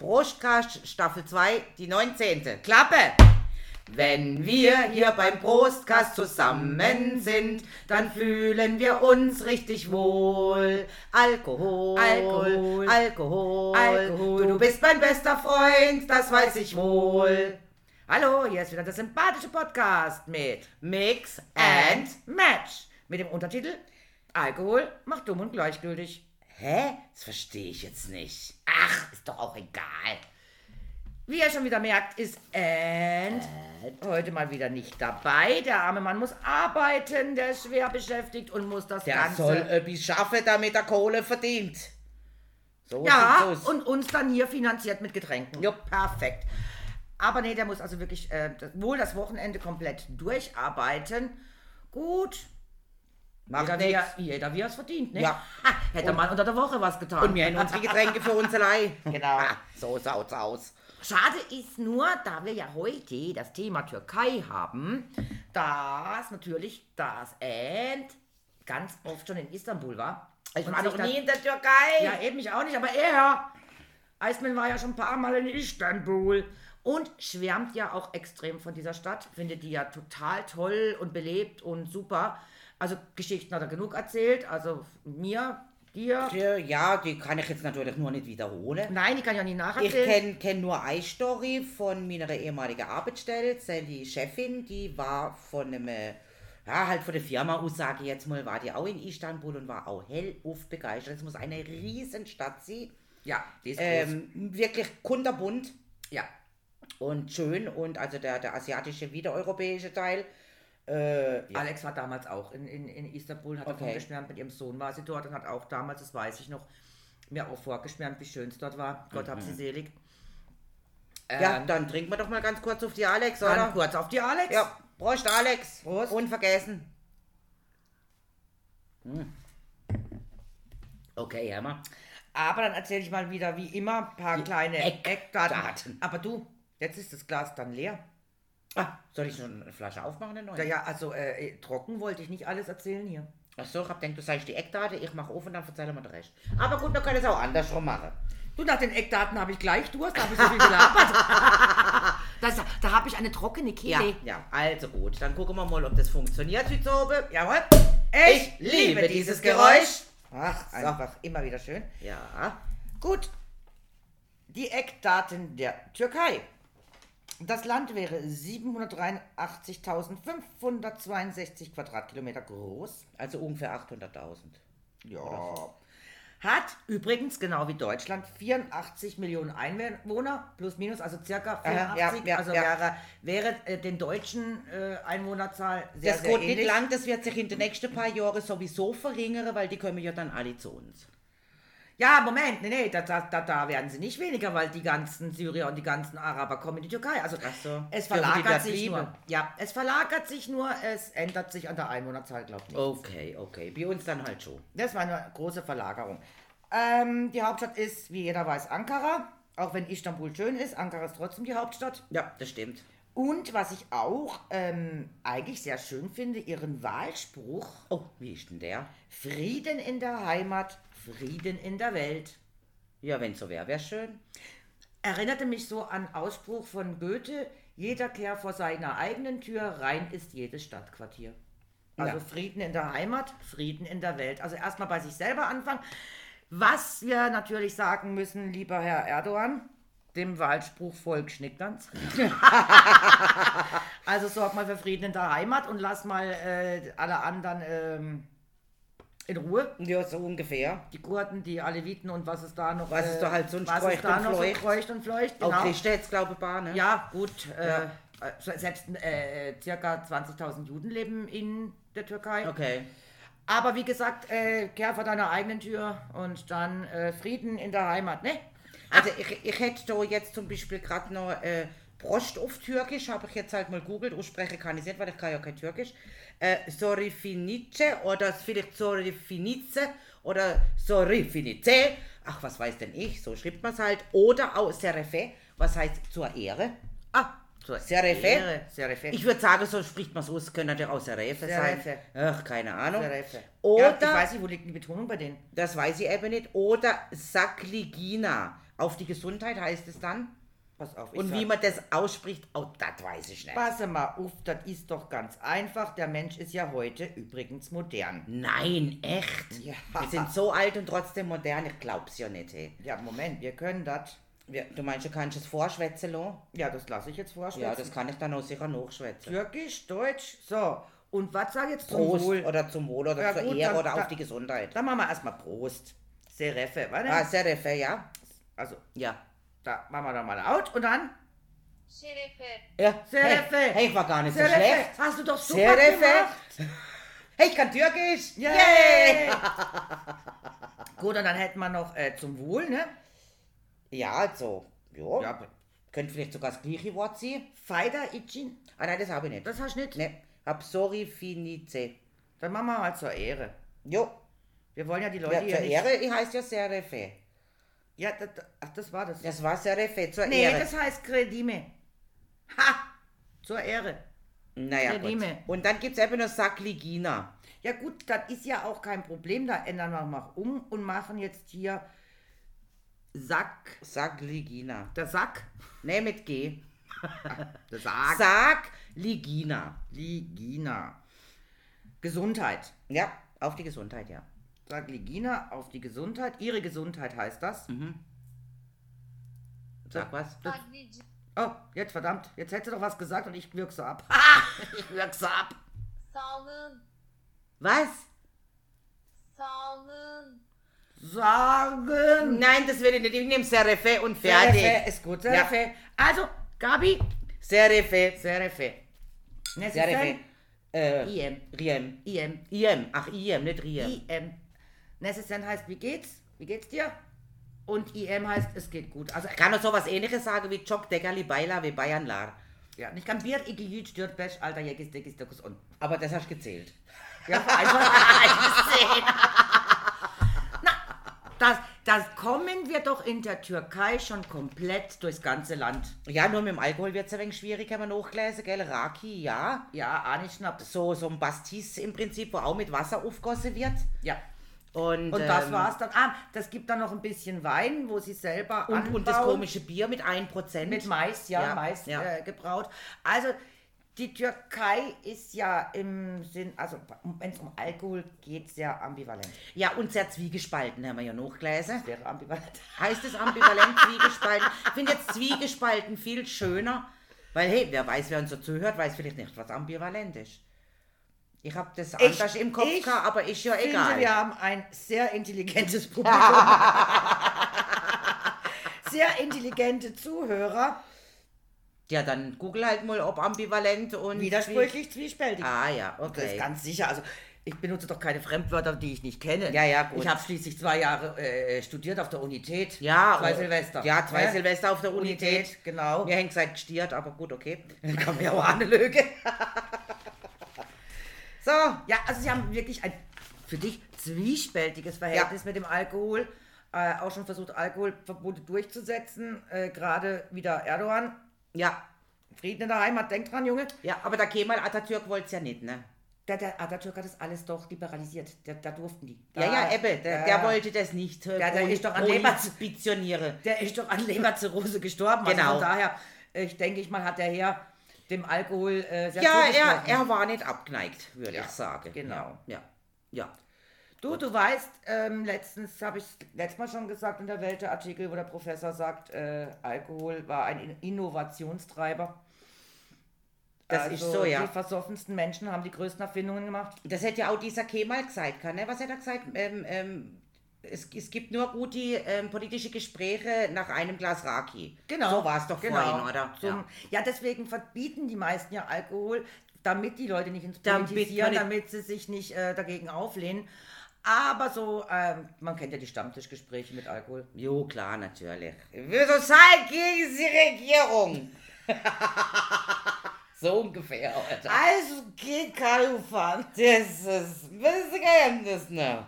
Prostcast Staffel 2, die 19. Klappe! Wenn wir hier beim Prostcast zusammen sind, dann fühlen wir uns richtig wohl. Alkohol, Alkohol, Alkohol, Alkohol. Du, du bist mein bester Freund, das weiß ich wohl. Hallo, hier ist wieder der sympathische Podcast mit Mix and... Match mit dem Untertitel Alkohol macht dumm und gleichgültig. Hä? Das verstehe ich jetzt nicht. Ach, ist doch auch egal. Wie ihr schon wieder merkt, ist And heute mal wieder nicht dabei. Der arme Mann muss arbeiten, der ist schwer beschäftigt und muss das Der Ganze... soll etwas schaffen, damit er Kohle verdient. So ja, und uns dann hier finanziert mit Getränken. Jupp. perfekt. Aber nee, der muss also wirklich äh, das, wohl das Wochenende komplett durcharbeiten. Gut. Macht Jeder, wie nichts. er, jeder, wie er es verdient, ne? Ja. Ha, hätte man unter der Woche was getan. Und wir haben unsere Getränke für uns allein. Genau. Ah, so schaut's aus. Schade ist nur, da wir ja heute das Thema Türkei haben, dass natürlich das End ganz oft schon in Istanbul war. Ich Und war noch nie in der Türkei. Ja, eben ich auch nicht, aber er, Eismann war ja schon ein paar Mal in Istanbul und schwärmt ja auch extrem von dieser Stadt, findet die ja total toll und belebt und super. Also Geschichten hat er genug erzählt, also mir, dir. Ja, die kann ich jetzt natürlich nur nicht wiederholen. Nein, die kann ich auch nicht Ich nacherzählen. kenne kenn nur eine Story von meiner ehemaligen Arbeitsstelle. Die Chefin, die war von einem, ja, halt von der Firma aus, sage ich jetzt mal, war die auch in Istanbul und war auch hellauf begeistert. Es muss eine Riesenstadt sein. Ja, die ist groß. Ähm, wirklich kunterbunt Ja, und schön. Und also der, der asiatische wie der europäische Teil. Äh, ja. Alex war damals auch in, in, in Istanbul, hat davon Okay. geschwärmt, mit ihrem Sohn war sie dort und hat auch damals, das weiß ich noch, mir auch vorgeschwärmt, wie schön es dort war. Gott hab sie selig. ja, Ähm, dann trinken wir doch mal ganz kurz auf die Alex, oder? kurz auf die Alex. Ja, Prost, Alex. Prost. Unvergessen. Hm. Okay, Hammer. Aber dann erzähle ich mal wieder, wie immer, ein paar kleine Eckdaten. Eckdaten. Aber du, jetzt ist das Glas dann leer. Ah, soll ich noch eine Flasche aufmachen? Eine neue? Ja, ja, also äh, trocken wollte ich nicht alles erzählen hier. Ach so, ich hab gedacht, du sagst die Eckdate, ich mache auf und dann erzähl mir den Rest. Aber gut, wir können es auch andersrum machen. Du, nach den Eckdaten habe ich gleich Durst, da habe ich so viel gelabert. das, da habe ich eine trockene Ja, Kehle. ja, also gut, dann gucken wir mal, ob das funktioniert oben. Jawohl. Ich liebe dieses Geräusch. Ach, So. einfach immer wieder schön. Ja, Gut. Die Eckdaten der Türkei. Das Land wäre 783.562 Quadratkilometer groß. also ungefähr 800.000. Ja. Hat übrigens, genau wie Deutschland, 84 Millionen Einwohner, plus minus, also circa Aha, 84. ja, ja, also ja. wäre, wäre äh, den deutschen äh, Einwohnerzahl sehr, Das sehr geht ähnlich. nicht lang, das wird sich in den nächsten paar Jahren sowieso verringern, weil die kommen ja dann alle zu uns. Ja, Moment, nee, nee, da, da, da, werden sie nicht weniger, weil die ganzen Syrier und die ganzen Araber kommen in die Türkei. Also so. es verlagert sich bleiben? nur. Ja, es verlagert sich nur, es ändert sich an der Einwohnerzahl, glaube ich. Okay, okay. Bei uns dann halt schon. Das war eine große Verlagerung. Ähm, die Hauptstadt ist, wie jeder weiß, Ankara. Auch wenn Istanbul schön ist, Ankara ist trotzdem die Hauptstadt. Ja, das stimmt. Und was ich auch ähm, eigentlich sehr schön finde, ihren Wahlspruch: Oh, wie ist denn der? Frieden in der Heimat, Frieden in der Welt. Ja, wenn so wäre, wäre schön. Erinnerte mich so an Ausspruch von Goethe: Jeder Kehr vor seiner eigenen Tür, rein ist jedes Stadtquartier. Also Ja. Frieden in der Heimat, Frieden in der Welt. Also erstmal bei sich selber anfangen. Was wir natürlich sagen müssen, lieber Herr Erdogan, dem Wahlspruch folgt Schnickdanz. also sorg mal für Frieden in der Heimat und lass mal äh, alle anderen ähm, in Ruhe. Ja, so ungefähr. Die Kurden, die Aleviten und was es da noch Was es da halt sonst was es kreucht da und noch so fleucht. kreucht und fleucht. Auch Genau. Christen jetzt, glaube ich, war, ne? Ja, gut. Äh, Ja. äh, selbst äh, circa 20.000 Juden leben in der Türkei. Okay. Aber wie gesagt, äh, kehr vor deiner eigenen Tür und dann äh, Frieden in der Heimat, ne? Also ich, ich hätte da jetzt zum Beispiel gerade noch äh, Prost auf Türkisch, habe ich jetzt halt mal googelt, aussprechen kann ich nicht, weil ich kann ja kein Türkisch. Äh, sorry finice oder vielleicht sorry finice oder sorry finice. Ach, was weiß denn ich, so schreibt man es halt. Oder auch Serefe, was heißt zur Ehre. Ah, zur Serefe? Ehre, Serefe. Ich würde sagen, so spricht man es aus, könnte natürlich auch Serefe sein. Serefe. Ach, keine Ahnung. Serefe. Oder, ja, ich weiß nicht, wo liegt die Betonung bei denen? das weiß ich eben nicht, oder Sakligina. Auf die Gesundheit heißt es dann. Pass auf, Und wie man das ausspricht, oh, das weiß ich nicht. Passe mal auf, das ist doch ganz einfach. Der Mensch ist ja heute übrigens modern. Nein, echt? Ja. Wir sind so alt und trotzdem modern, ich glaub's ja nicht. Hey. Ja, Moment, wir können das. Du meinst, du kannst es vorschwätzen lassen? Ja, das lasse ich jetzt vorstellen. Ja, das kann ich dann auch sicher nachschwätzen. Türkisch, Deutsch, so. Und was sag ich jetzt zum Prost Wohl? oder zum Wohl oder Ja, zur gut, Ehre dann- oder auf die Gesundheit. Dann machen wir erstmal Prost. Serefe, warte. Ah, Serefe, ja? Also, Ja. da machen wir doch mal out und dann. Şerefe, ja. Serefe. Hey, hey, ich war gar nicht so Serefe, schlecht. hast du doch super Serefe. gemacht. Hey, ich kann Türkisch. Yay! Gut, und dann hätten wir noch äh, zum Wohl, ne? Ja, also, ja. Ja, Könnte vielleicht sogar das gleiche Wort sein. Feider, Itchin, Ah, nein, das habe ich nicht. das hast du nicht. Ne, hab sorry, finice. Dann machen wir mal zur Ehre. Jo, Wir wollen ja die Leute ja, hier zur nicht... Ehre ich heißt ja Serefe. Ja, das, ach, das war das. Das war Serefe, zur nee, Ehre. das heißt Credime. Ha! Zur Ehre. naja, gut. Redime. Und dann gibt es eben noch Sakligina. Ja gut, das ist ja auch kein Problem. Da ändern wir mal um und machen jetzt hier Sack. Sakligina. Der Sack. Ne, mit G. Der Sack. Sakligina. Ligina. Gesundheit. Ja, auf die Gesundheit, ja. Sag Ligina auf die Gesundheit. Ihre Gesundheit heißt das. Sag was. Oh, jetzt verdammt. Jetzt hätte doch was gesagt und ich wirke so ab. ich wirke so ab. sağlığın, Was? sağlığın, Sagen. Nein, das will ich nicht. Ich nehme Serefe und fertig. Serefe ist gut. Serefe. Also, Gabi. Serefe. Serefe. Ne, Serefe. Äh, IM. Riem. IM. IM. Ach, IM, nicht Riem. IM. Necessant heißt, wie geht's? Wie geht's dir? Und IM heißt, es geht gut. Also, Ich kann noch sowas ähnliches sagen wie Chok Degali Baila wie Bayern Lar. ja, ich kann Bier, Igel, Jüt, Stört, Besch, Alter, Jägis, Dickis, Dickus und. Aber das hast du gezählt. Ja, einfach Na, das, das kommen wir doch in der Türkei schon komplett durchs ganze Land. Ja, nur mit dem Alkohol wird es ein wenig schwierig, haben wir nachgelesen, gell? Raki, ja. Ja, Ani Schnaps. So, so ein Bastis im Prinzip, wo auch mit Wasser aufgossen wird. Ja. Und, Und das ähm, war's dann. Ah, das gibt dann noch ein bisschen Wein, wo sie selber Und, und das komische Bier mit 1%. Mit Mais, ja, Ja, Mais ja. Äh, gebraut. Also die Türkei ist ja im Sinn, also wenn es um Alkohol geht, sehr ambivalent. Ja, und sehr zwiegespalten, haben wir ja nachgelesen. Wäre ambivalent. Heißt es ambivalent, zwiegespalten? Ich finde jetzt zwiegespalten viel schöner, weil, hey, wer weiß, wer uns so zuhört, weiß vielleicht nicht, was ambivalent ist. Ich habe das Ich- anders im Kopf ich gehabt, aber ist ja finde, egal. wir haben ein sehr intelligentes Publikum. sehr intelligente Zuhörer. Ja, dann google halt mal, ob ambivalent und... Widersprüchlich, zwiespältig. Ah ja, Das ist okay. ganz sicher. Also ich benutze doch keine Fremdwörter, die ich nicht kenne. Ja, ja, gut. Ich habe schließlich zwei Jahre äh, studiert auf der Unität. Ja, zwei oh, Silvester. Ja, zwei Hä? Silvester auf der Unität. Unität, genau. Mir hängt seit gestiert, aber gut, okay. Dann kann ja auch eine Lüge. so, Ja, also sie haben wirklich ein für dich zwiespältiges Verhältnis mit dem Alkohol. Äh, auch schon versucht, Alkoholverbote durchzusetzen. Äh, Gerade wieder Erdogan. ja, Frieden in der Heimat, denk dran, Junge. ja, aber der Kemal Atatürk wollte es ja nicht, ne? Der, der Atatürk hat das alles doch liberalisiert. Der, da durften die. Da, Ja, ja, Ebbe, der, ja, der wollte das nicht. äh, Der- der ist doch an Leber- prohibitionieren. Der ist doch an Leberzirrhose gestorben. Also Genau. von daher, ich denke ich mal, hat der Herr dem Alkohol äh, sehr Ja, er, er war nicht abgeneigt, würde Ja, ich sagen. genau. Ja, ja. Du, du weißt, ähm, letztens habe ich letztes Mal schon gesagt in der Welt der Artikel, wo der Professor sagt, äh, Alkohol war ein In- Innovationstreiber. Das ist so, ja. Die versoffensten Menschen haben die größten Erfindungen gemacht. Das hätte ja auch dieser Kemal gesagt, kann, ne? Was hat er gesagt? Ähm, ähm, es, es gibt nur gute ähm, politische Gespräche nach einem Glas Raki. So war es doch vorhin, oder? Zum, Genau. ja. deswegen verbieten die meisten ja Alkohol, damit die Leute nicht ins Damit Politisieren, nicht- damit sie sich nicht äh, dagegen auflehnen. Aber so, ähm, man kennt ja die Stammtischgespräche mit Alkohol. Jo, klar, natürlich. Wir sozial gegen die Regierung. so ungefähr, Alter. Also geht Kanu fahren. Das ist, das ist ein Geheimnis, ne?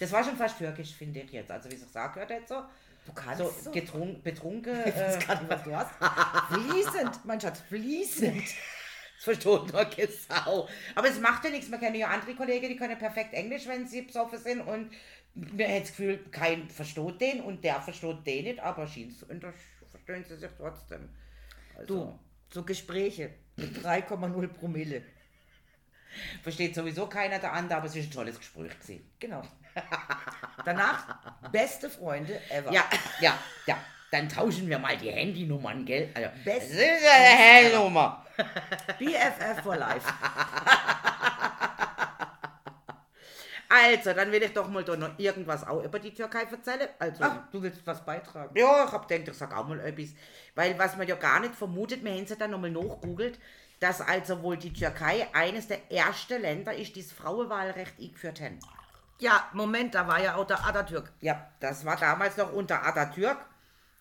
Das war schon fast türkisch, finde ich jetzt. Also, wie ich es gesagt hört, jetzt so. Du kannst So, so. getrunken, betrunken. Ich weiß Äh, gar nicht, was du hast. fließend, mein Schatz, fließend. das versteht nur Sau. Aber es macht ja nichts. Man kennt ja andere Kollegen, die können perfekt Englisch, wenn sie besoffen sind. Und mir hat das Gefühl, kein versteht den und der versteht den nicht, aber so, und das verstehen sie sich trotzdem. Also, Du, so Gespräche mit 3,0 Promille. Versteht sowieso keiner der andere, aber es ist ein tolles Gespräch gewesen. Genau. Danach beste Freunde ever. Ja, ja, ja. Dann tauschen wir mal die Handynummern, gell? Also, Best- das ist eine Handynummer. BFF for life. Also, dann will ich doch mal da noch irgendwas auch über die Türkei erzählen. Also, Ach, du willst was beitragen? ja, ich hab gedacht, ich sag auch mal etwas. Weil was man ja gar nicht vermutet, wir haben es ja dann nochmal nachgoogelt, dass also wohl die Türkei eines der ersten Länder ist, die das Frauenwahlrecht eingeführt haben. Ja, Moment, da war ja auch der Atatürk. Ja, das war damals noch unter Atatürk.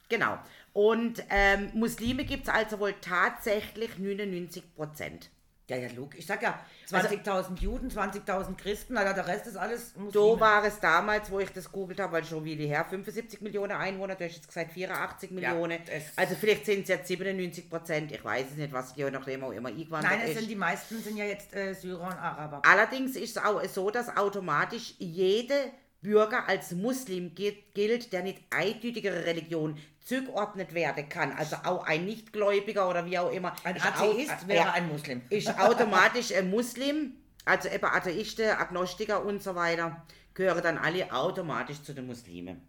Genau. Und ähm, Muslime gibt es also wohl tatsächlich 99 Prozent. Ja, ja, logisch. Ich sag ja, 20.000 Juden, 20.000 Christen, Alter, der Rest ist alles So Muslime. war es damals, wo ich das googelt habe, weil schon wie her 75 Millionen Einwohner, du hast jetzt gesagt 84 Millionen. das- also vielleicht sind es jetzt 97 Prozent, ich weiß es nicht, was je nachdem auch immer eingewandert Nein, es ist. sind die meisten sind ja jetzt äh, Syrer und Araber. Allerdings ist es auch so, dass automatisch jede Bürger als Muslim gilt, gilt, der nicht eindeutigere Religion zugeordnet werden kann. Also auch ein Nichtgläubiger oder wie auch immer. Ein ist au- Atheist wäre ja, ein Muslim. Ist automatisch ein Muslim. Also eben Atheisten, Agnostiker und so weiter gehören dann alle automatisch zu den Muslimen.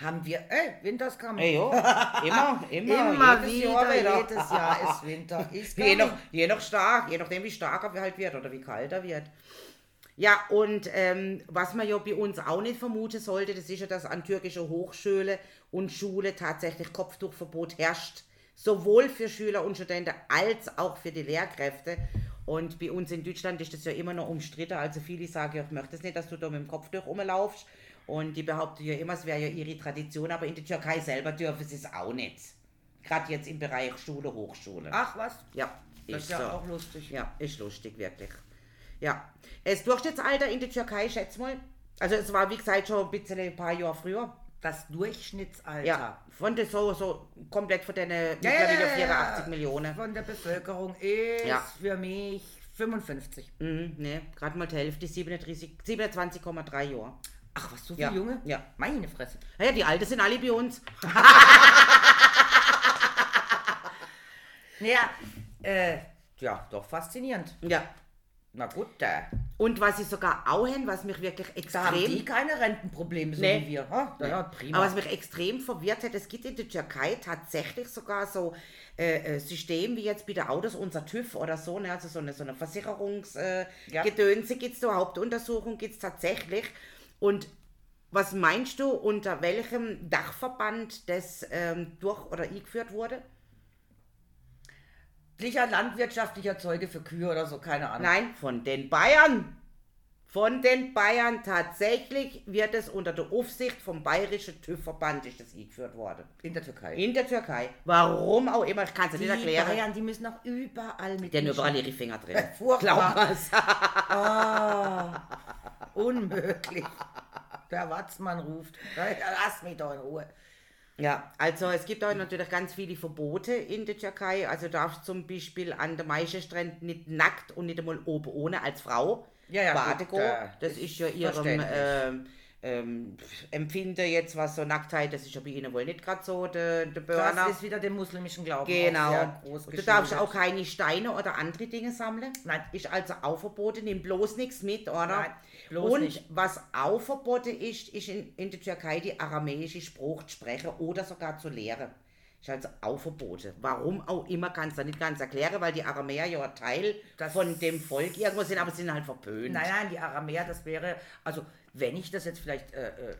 Haben wir, ey, Winterskammer. Ja, ja. immer, immer, Immer jedes wieder, Jahr wieder. jedes Jahr ist Winter. Ist Je nach, je nach stark, je nachdem wie stark er halt wird oder wie kalt er wird. Ja, und ähm, was man ja bei uns auch nicht vermuten sollte, das ist ja, dass an türkischer Hochschule und Schule tatsächlich Kopftuchverbot herrscht. Sowohl für Schüler und Studenten als auch für die Lehrkräfte. Und bei uns in Deutschland ist das ja immer noch umstritten. Also viele sagen, ja, ich möchte es nicht, dass du da mit dem Kopftuch rumlaufst. Und die behaupten ja immer, es wäre ja ihre Tradition, aber in der Türkei selber dürfen sie es auch nicht. Gerade jetzt im Bereich Schule, Hochschule. Ach was, Ja, das ist ja so. auch lustig. Ja, ist lustig, wirklich. Ja. Das Durchschnittsalter in der Türkei, schätz mal. Also es war, wie gesagt, schon ein bisschen ein paar Jahre früher. Das Durchschnittsalter Ja, von der so, so komplett von den Ja, mittlerweile ja, ja, 84 ja. Millionen. von der Bevölkerung ist Ja. für mich 55. Mhm, ne, gerade mal die Hälfte, 37 27,3 Jahre. Ach, was, so viel Ja, Junge? ja. Meine Fresse. Naja, die Alten sind alle bei uns. Naja, äh, ja, doch faszinierend. Ja. Na gut, da, Und was sie sogar auch haben, was mich wirklich da haben die extrem... keine Rentenprobleme, so Nee. wie wir. Ha? Ja, ja, prima. Aber was mich extrem verwirrt hat, es gibt in der Türkei tatsächlich sogar so äh, äh, System wie jetzt bei den Autos, unser TÜV oder so, ne? also so eine, so eine Versicherungsgedönse äh, Ja. Gedönse gibt's da, Hauptuntersuchung gibt es tatsächlich. Und was meinst du, unter welchem Dachverband das ähm, durch oder eingeführt wurde? Sicher landwirtschaftlicher Zeuge für Kühe oder so, keine Ahnung. Nein, von den Bayern. Von den Bayern tatsächlich wird es unter der Aufsicht vom bayerischen TÜV-Verband ist das eingeführt worden. In der Türkei. In der Türkei. Warum auch immer, ich kann es die nicht erklären. Bayern, die müssen auch überall mit. Die haben überall ihre Finger drin. Furchtbar. Ah, unmöglich. Der Watzmann ruft. Lass mich doch in Ruhe. Ja, also es gibt auch natürlich ganz viele Verbote in der Türkei. Also du darfst zum Beispiel an der Maischestränden nicht nackt und nicht einmal oben ohne als Frau Ja, ja, baden gut, äh, Das ist ja ihrem verständlich. Ähm, Empfinden jetzt, was so Nacktheit, das ist ja bei ihnen wohl nicht gerade so der, Das Burner. ist wieder dem muslimischen Glauben. Genau. Du darfst auch keine Steine oder andere Dinge sammeln. Nein. Ist also auch verboten. Nimm bloß nichts mit, oder? Nein, bloß Und nicht. was auch verboten ist, ist in, in der Türkei die aramäische Spruch zu sprechen oder sogar zu lehren. Ist also auch verboten. Warum auch immer, kannst du nicht ganz erklären, weil die Aramäer ja Teil Das- von dem Volk irgendwo sind, aber sie sind halt verpönt. Nein, nein, die Aramäer, das wäre, also wenn ich das jetzt vielleicht äh, äh,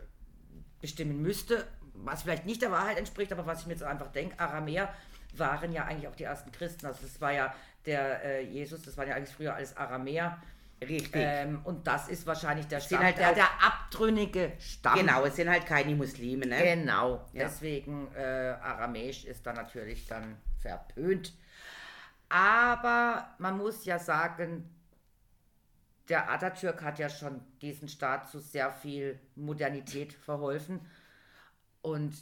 bestimmen müsste, was vielleicht nicht der Wahrheit entspricht, aber was ich mir jetzt einfach denke, Aramäer waren ja eigentlich auch die ersten Christen. Also das war ja der äh, Jesus, das waren ja eigentlich früher alles Aramäer. Richtig. Ähm, und das ist wahrscheinlich der Stamm, halt der, der abtrünnige Stamm. genau, es sind halt keine Muslime, ne? Genau. Ja. Deswegen äh, Aramäisch ist dann natürlich dann verpönt. Aber man muss ja sagen, der Atatürk hat ja schon diesen Staat zu sehr viel Modernität verholfen. Und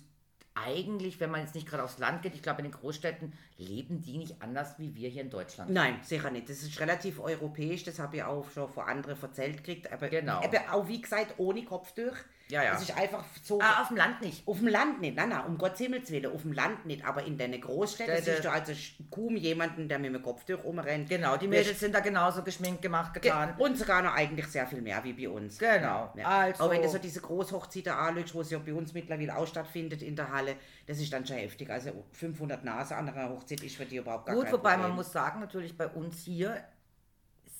eigentlich, wenn man jetzt nicht gerade aufs Land geht, ich glaube in den Großstädten, leben die nicht anders wie wir hier in Deutschland. Nein, sicher nicht. Das ist relativ europäisch, das habe ich auch schon von anderen erzählt gekriegt. Aber Genau. aber auch wie gesagt, ohne Kopftuch. Ja, ja. Das ist einfach so. Ah, auf dem Land nicht. Auf dem Land nicht, nein, nein, um Gottes Himmels Willen, auf dem Land nicht, aber in Der- der- siehst du also kaum jemanden, der mit einem Kopftuch rumrennt. Genau, die Mädels sind da genauso geschminkt, gemacht, Ge- getan. Und sogar noch eigentlich sehr viel mehr wie bei uns. Genau, Ja. also- Auch wenn du so diese Großhochzeiten anschaust, wo es ja bei uns mittlerweile auch stattfindet in der Halle, das ist dann schon heftig. Also 500 Nase an einer Hochzeit ist für die überhaupt gar Gut, kein wobei Problem. man muss sagen, natürlich bei uns hier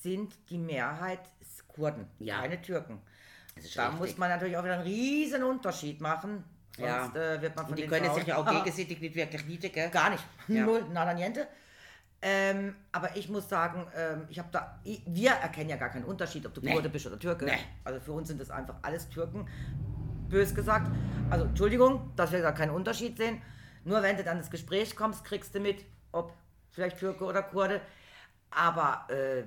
sind die Mehrheit Kurden, Ja. keine Türken. Da richtig. muss man natürlich auch wieder einen riesen Unterschied machen. Ja. Sonst äh, wird man von Und die können sich ja auch gegenseitig nicht wirklich niedrig, gell? Gar nicht. Ja. Null, nada niente. Ähm, aber ich muss sagen, ähm, ich habe da, ich, wir erkennen ja gar keinen Unterschied, ob du Nee. Kurde bist oder Türke. Nee. Also für uns sind das einfach alles Türken, bös gesagt. Also Entschuldigung, dass wir da keinen Unterschied sehen. Nur wenn du dann ins Gespräch kommst, kriegst du mit, ob vielleicht Türke oder Kurde. Aber äh,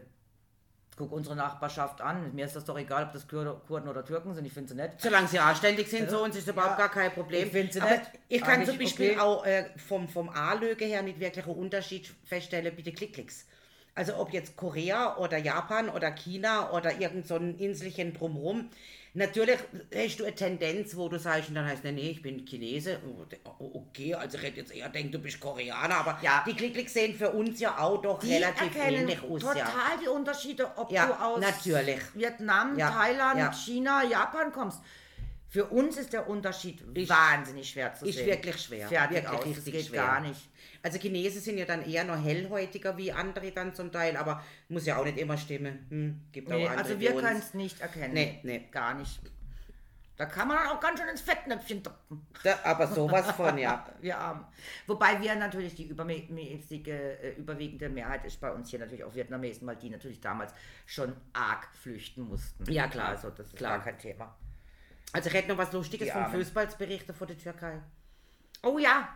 guck unsere Nachbarschaft an. Mir ist das doch egal, ob das Kurde, Kurden oder Türken sind. Ich finde sie nett. Solange sie anständig sind, so uns ist überhaupt Ja. gar kein Problem. Ich find sie nett. ich kann zum Beispiel okay. auch äh, vom, vom A-Löge her nicht wirklich einen Unterschied feststellen den Klickklicks. Also ob jetzt Korea oder Japan oder China oder irgend so ein Inselchen drumherum. Natürlich hast du eine Tendenz, wo du sagst, und dann heißt nee, nee, ich bin Chinese. Oh, Okay, also ich hätte jetzt eher denkt, du bist Koreaner, aber Ja. die Klickklicks sehen für uns ja auch doch Die relativ ähnlich aus. total Ja. die Unterschiede, ob Ja, du aus natürlich. Vietnam, Ja, Thailand. China, Japan kommst. Für uns ist der Unterschied Ist- wahnsinnig schwer zu Ist sehen. wirklich schwer. Fertig wirklich aus, das richtig geht schwer. gar nicht. Also Chinesen sind ja dann eher noch hellhäutiger wie andere dann zum Teil, aber muss ja auch nicht immer stimmen. Hm, gibt auch Nee, andere also wir können es nicht erkennen. Nee, nee. Gar nicht. Da kann man dann auch ganz schön ins Fettnäpfchen drücken. Aber sowas von, ja. Wir Armen. Wobei wir natürlich die übermäßige, äh, überwiegende Mehrheit ist bei uns hier natürlich auch Vietnamesen, weil die natürlich damals schon arg flüchten mussten. Ja, klar. Also das ist Klar. gar kein Thema. Also ich hätte noch was Lustiges vom Armen. Fußballsberichten von der Türkei. Oh ja,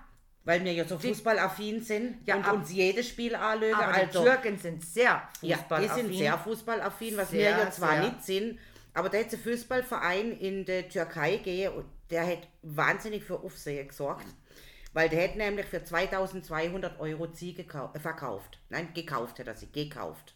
Weil wir ja so fußballaffin sind Ja, und ab- uns jedes Spiel anlögen. aber also, die Türken sind sehr ja, fußballaffin. die sind sehr fußballaffin, was Sehr, wir ja zwar sehr. nicht sind. Aber da hat ein Fußballverein in der Türkei gehen und der hat wahnsinnig für Aufsehen gesorgt. Weil der hat nämlich für 2200 Euro Ziege äh, verkauft. Nein, gekauft hat er sie, gekauft.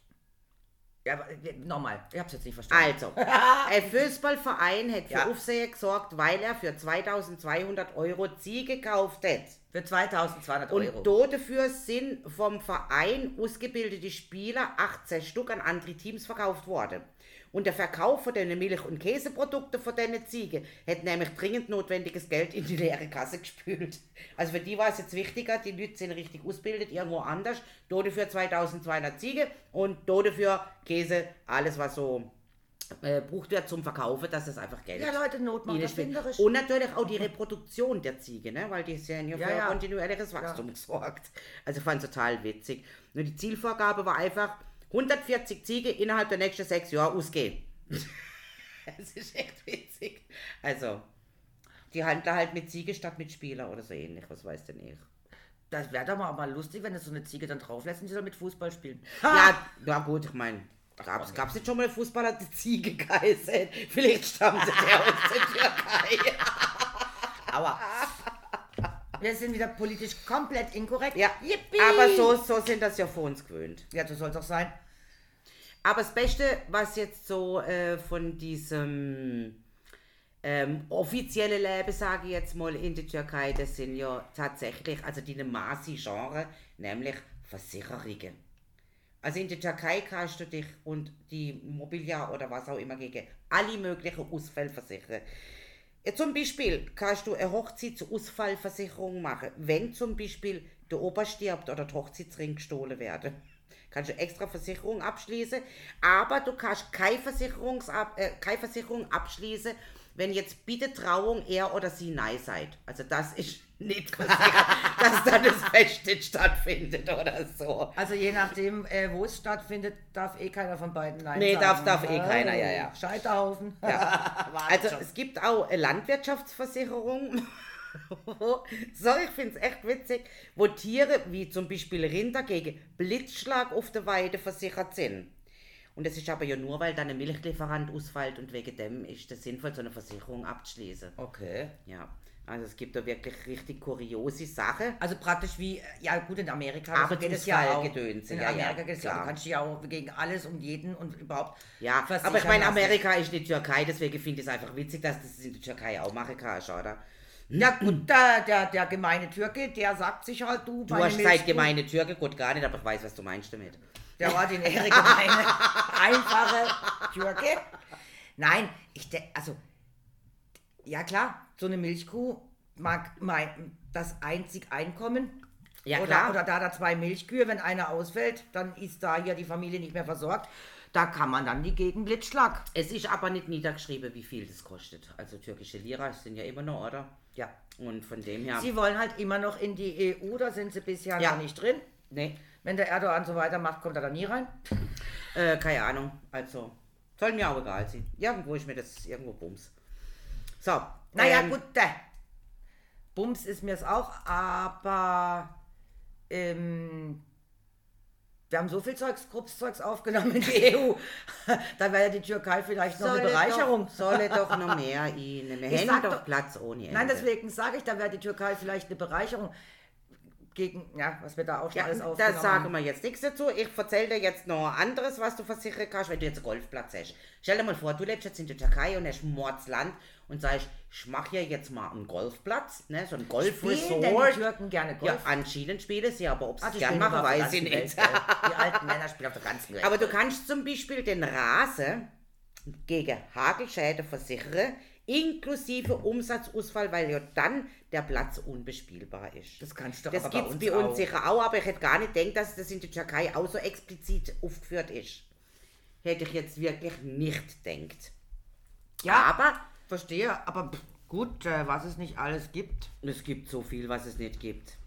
Ja, aber, nochmal, ich hab's jetzt nicht verstanden. Also, ein Fußballverein hat für Ja. Aufsehen gesorgt, weil er für 2200 Euro Ziege gekauft hat. Für 2200 Und Euro. da dafür sind vom Verein ausgebildete Spieler 18 Stück an andere Teams verkauft worden. Und der Verkauf von den Milch- und Käseprodukten von diesen Ziegen hat nämlich dringend notwendiges Geld in die leere Kasse gespült. Also für die war es jetzt wichtiger, die Leute sind richtig ausgebildet, irgendwo anders. Da dafür 2200 Ziege und da dafür Käse, alles was so äh, braucht wird zum Verkaufen, dass es einfach Geld Ja, Leute, Not macht erfinderisch. Und natürlich auch die Reproduktion der Ziege, ne? weil die sind ja für Ja, ja. kontinuierliches Wachstum gesorgt. Also fand ich total witzig. Nur die Zielvorgabe war einfach 140 Ziege innerhalb der nächsten sechs Jahre ausgehen. Es ist echt witzig. Also, die handeln halt mit Ziege statt mit Spieler oder so ähnlich, was weiß denn ich. Das wäre doch mal, mal lustig, wenn du so eine Ziege dann drauflässt und die soll mit Fußball spielen. Ja, ja gut, ich meine, gab's, gab's jetzt schon mal einen Fußballer, der Ziege geheißen? Vielleicht stammen sie ja aus der Türkei. Aber wir sind wieder politisch komplett inkorrekt. Ja, Yippie! aber so, so sind das ja vor uns gewöhnt. Ja, so soll es auch sein. Aber das Beste, was jetzt so äh, von diesem ähm, offizielle Leben, sage ich jetzt mal, in der Türkei, das sind ja tatsächlich, also die Masi-Genre, nämlich Versicherungen. Also in der Türkei kannst du dich und die Mobiliar oder was auch immer gegen alle möglichen Ausfälle versichern. Zum Beispiel kannst du eine Hochzeitsausfallversicherung machen, wenn zum Beispiel der Opa stirbt oder der Hochzeitsring gestohlen werden. Kannst du extra Versicherung abschließen, aber du kannst keine, Versicherungsab äh, keine Versicherung abschließen, wenn jetzt bitte Trauung er oder sie nein seid. Also das ist nicht versichert, dass dann das Fest nicht stattfindet oder so. Also je nachdem, äh, wo es stattfindet, darf eh keiner von beiden Nein Nee, sagen. darf- darf eh keiner, ja, ja. Scheiterhaufen. Also es gibt auch eine Landwirtschaftsversicherung. so, ich finde es echt witzig, wo Tiere wie zum Beispiel Rinder gegen Blitzschlag auf der Weide versichert sind. Und das ist aber ja nur, weil dann ein Milchlieferant ausfällt und wegen dem ist es sinnvoll, so eine Versicherung abzuschließen. Okay. Ja, Also es gibt da wirklich richtig kuriose Sachen. Also praktisch wie, ja gut, in Amerika so geht es ja auch. gedönse, in ja, ja, Amerika geht es ja, klar. du kannst dich ja auch gegen alles und jeden und überhaupt Ja, aber ich meine. Amerika ist nicht Türkei, deswegen finde ich es einfach witzig, dass das in der Türkei auch machen kannst, oder? Ja gut, der, der, der gemeine Türke, der sagt sich halt, du, Du hast Milchkuh- Zeit gemeine Türke, gut gar nicht, aber ich weiß, was du meinst damit. Der ordinäre, gemeine, einfache Türke. Nein, ich denke, also, ja klar, so eine Milchkuh mag mein, das einzig Einkommen. Ja, oder, klar. oder da da zwei Milchkühe, wenn einer ausfällt, dann ist da hier die Familie nicht mehr versorgt. Da kann man dann die gegen Blitzschlag. Es ist aber nicht niedergeschrieben, wie viel das kostet. Also türkische Lira sind ja immer noch, oder? Ja. Und von dem her. Sie wollen halt immer noch in die EU, da sind sie bisher Ja. noch nicht drin. Nee, Wenn der Erdogan so weitermacht, kommt er da nie rein. äh, keine Ahnung. Also, soll mir auch egal sein. Irgendwo ist mir das irgendwo Bums. So. Naja, ähm, gut, äh, Bums ist mir es auch, aber ähm, wir haben so viel Zeugs, Gruppszeugs aufgenommen in die EU. da wäre ja die Türkei vielleicht noch eine solle Bereicherung. Doch, solle doch noch mehr rein. Wir Ich hätten doch- Platz ohne Ende. Nein, deswegen sage ich, da wäre die Türkei vielleicht eine Bereicherung gegen, ja, was wir da auch schon Ja, alles da aufgenommen sagen haben. wir jetzt nichts dazu. Ich erzähle dir jetzt noch anderes, was du versichern kannst, wenn du jetzt einen Golfplatz hast. Stell dir mal vor, du lebst jetzt in der Türkei und hast Mordsland und sagst, ich mache hier jetzt mal einen Golfplatz, ne, so ein denn die Golfresort. Türken gerne Ja, Golf? anscheinend spielen sie, aber ob sie es die gern spielen machen, weiß ich nicht. Die alten Männer spielen auf der ganzen Welt. Aber du kannst zum Beispiel den Rasen gegen Hagelschäden versichern, inklusive Umsatzausfall, weil ja dann der Platz unbespielbar ist. Das kannst du Das aber bei gibt es uns bei uns auch. sicher auch, aber ich hätte gar nicht gedacht, dass das in der Türkei auch so explizit aufgeführt ist. Hätte ich jetzt wirklich nicht gedacht. Ja, Aber verstehe, aber gut, äh, was es nicht alles gibt. es gibt so viel, was es nicht gibt.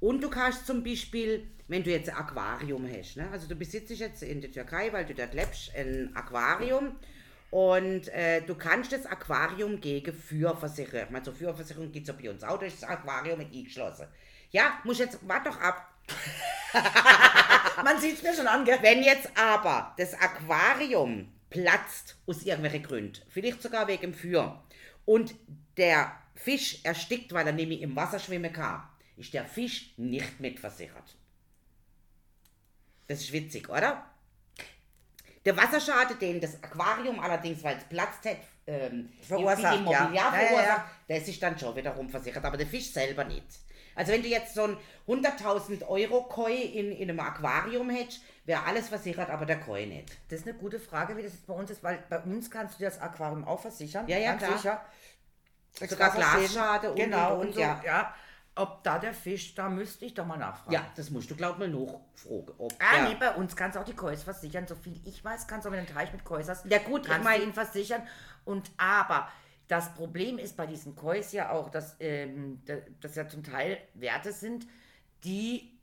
Und du kannst zum Beispiel, wenn du jetzt ein Aquarium hast, ne? also du besitzt jetzt in der Türkei, weil du dort lebst, ein Aquarium und äh, du kannst das Aquarium gegen Feuer versichern. Ich meine, so Feuerversicherung gibt es ja bei uns auch, da ist das Aquarium mit eingeschlossen. Ja, muss jetzt, warte doch ab. Man sieht es mir schon an, gell? Wenn jetzt aber das Aquarium platzt aus irgendwelchen Gründen, vielleicht sogar wegen dem Feuer, und der Fisch erstickt, weil er nämlich im Wasser schwimmen kann, ist der Fisch nicht mitversichert. Das ist witzig, oder? Der Wasserschaden, den das Aquarium allerdings, weil es platzt hat, ähm, Verursacht, ja. Ja, verursacht, ja. das ist dann schon wiederum versichert, aber der Fisch selber nicht. Also wenn du jetzt so ein 100.000 Euro Koi in, in einem Aquarium hättest, wäre alles versichert, aber der Koi nicht. Das ist eine gute Frage, wie das jetzt bei uns ist, weil bei uns kannst du das Aquarium auch versichern. Ja, ja, ganz klar. sicher. Sogar. Glasschade und- genau, und- und, und, so, ja. ja. Ob da der Fisch, da müsste ich doch mal nachfragen. Ja, das musst du glaub mal nachfragen. Ob Ah, nee, bei uns kannst du auch die Kois versichern. So viel ich weiß, kannst du, du einen Teich mit hast, Ja, gut, ich kannst mein- du ihn versichern. Und aber das Problem ist bei diesen Kois ja auch, dass ähm, da- das ja zum Teil Werte sind, die,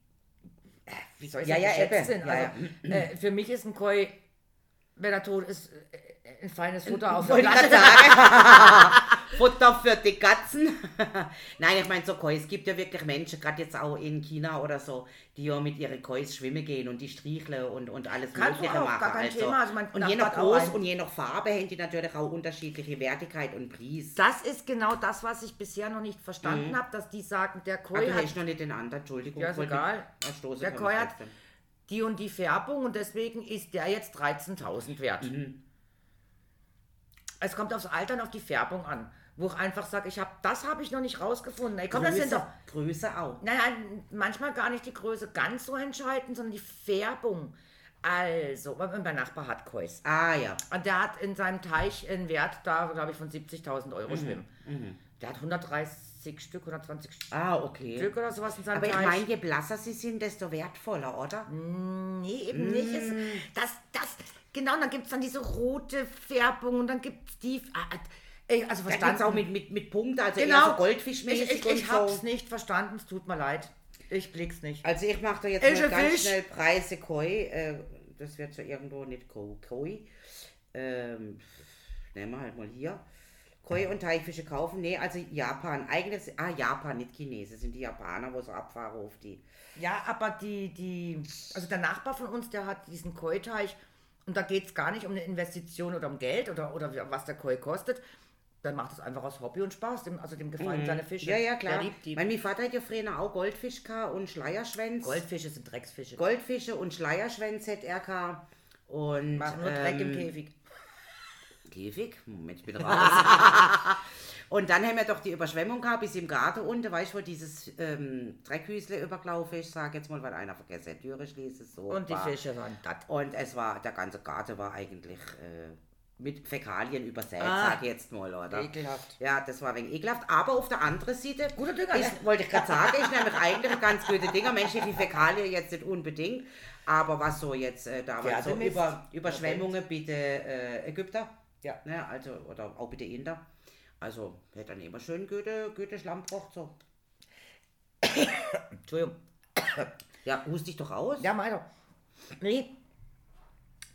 äh, wie soll ich Ja, sagen, ja, eben. sind. Ja, also, Äh, für mich ist ein Koi, wenn er tot ist, äh, ein feines Futter auf der ich Platte. Futter für die Katzen. Nein, ich meine so Koi. Es gibt ja wirklich Menschen, gerade jetzt auch in China oder so, die ja mit ihren Kois schwimmen gehen und die striegeln und, und alles Kannst Mögliche auch, machen. gar kein Thema. Also und je nach Groß und je nach Farbe haben die natürlich auch unterschiedliche Wertigkeit und Preis. Das ist genau das, was ich bisher noch nicht verstanden Mhm. habe, dass die sagen, der Ah, Koi du hat hast noch nicht den anderen, Entschuldigung. Ja, ist egal. ich- Der Koi hat- die und die Färbung und deswegen ist der jetzt 13.000 wert. Mhm. Es kommt aufs Alter und auf die Färbung an, wo ich einfach sage, ich habe das habe ich noch nicht rausgefunden. Ey, komm, das sind Größe, doch Größe auch. naja, manchmal gar nicht die Größe ganz so entscheidend, sondern die Färbung. Also, mein Nachbar hat Kois. Ah ja. Und der hat in seinem Teich einen Wert da, glaube ich, von 70.000 Euro Mhm. schwimmen. Der hat 130 Stück, 120 Ah, okay. Stück oder sowas in seinem Aber ich Teich. meine, je blasser sie sind, desto wertvoller, oder? Nee, eben nicht. Mm. das, das, genau, dann gibt es dann diese rote Färbung und dann gibt es die. Ah, ey, also verstanden. auch mit, mit, mit Punkt, also genau. so goldfischmäßig Ich, ich, ich hab's so. nicht verstanden, es tut mir leid. Ich blick's nicht. Also ich mache da jetzt mal ganz Fisch. schnell Preise Koi. Äh, das wird so irgendwo nicht Ko- Koi. Ähm, nehmen wir halt mal hier. Koi und Teichfische kaufen. Nee, also Japan. Eigenes. Ah, Japan, nicht Chinesen. Sind die Japaner, wo so abfahren auf die. Ja, aber die, die, also der Nachbar von uns, der hat diesen Koi-Teich und da geht es gar nicht um eine Investition oder um Geld oder, oder was der Koi kostet. Dann macht es einfach aus Hobby und Spaß. Dem, also dem gefallen seine Fische. Mhm. Ja, ja, klar. Der liebt die. Mein, mein Vater hat ja früher auch Goldfisch und Schleierschwänz. Goldfische sind Drecksfische. Goldfische und Schleierschwänze hat er gehabt. Und, Machen nur Dreck im ähm, Käfig. Käfig? Moment, ich bin raus. und dann haben wir doch die Überschwemmung gehabt, bis im Garten unten, weißt du, wo dieses ähm, Dreckhüsle übergelaufen ist, sag jetzt mal, weil einer vergessen hat, Türe schließen, so. Und die war. Fische waren das. Und es war, der ganze Garten war eigentlich äh, mit Fäkalien übersät, Ah. sag ich jetzt mal, oder? Ekelhaft. Ja, das war wenig ekelhaft. Aber auf der anderen Seite, Guter Dünger, ist, wollte ich gerade sagen, ist nämlich eigentlich ein ganz gute Dinger. Menschliche Fäkalien jetzt nicht unbedingt. Aber was so jetzt äh, damals so Pferdemist. über Überschwemmungen bitte äh, Ägypter, Ja. ne, also, oder auch bitte Inder. Also, hätte dann immer schön gute, gute Schlamm gebraucht, so. Entschuldigung. Ja, hust dich doch aus. Ja, doch. Nee.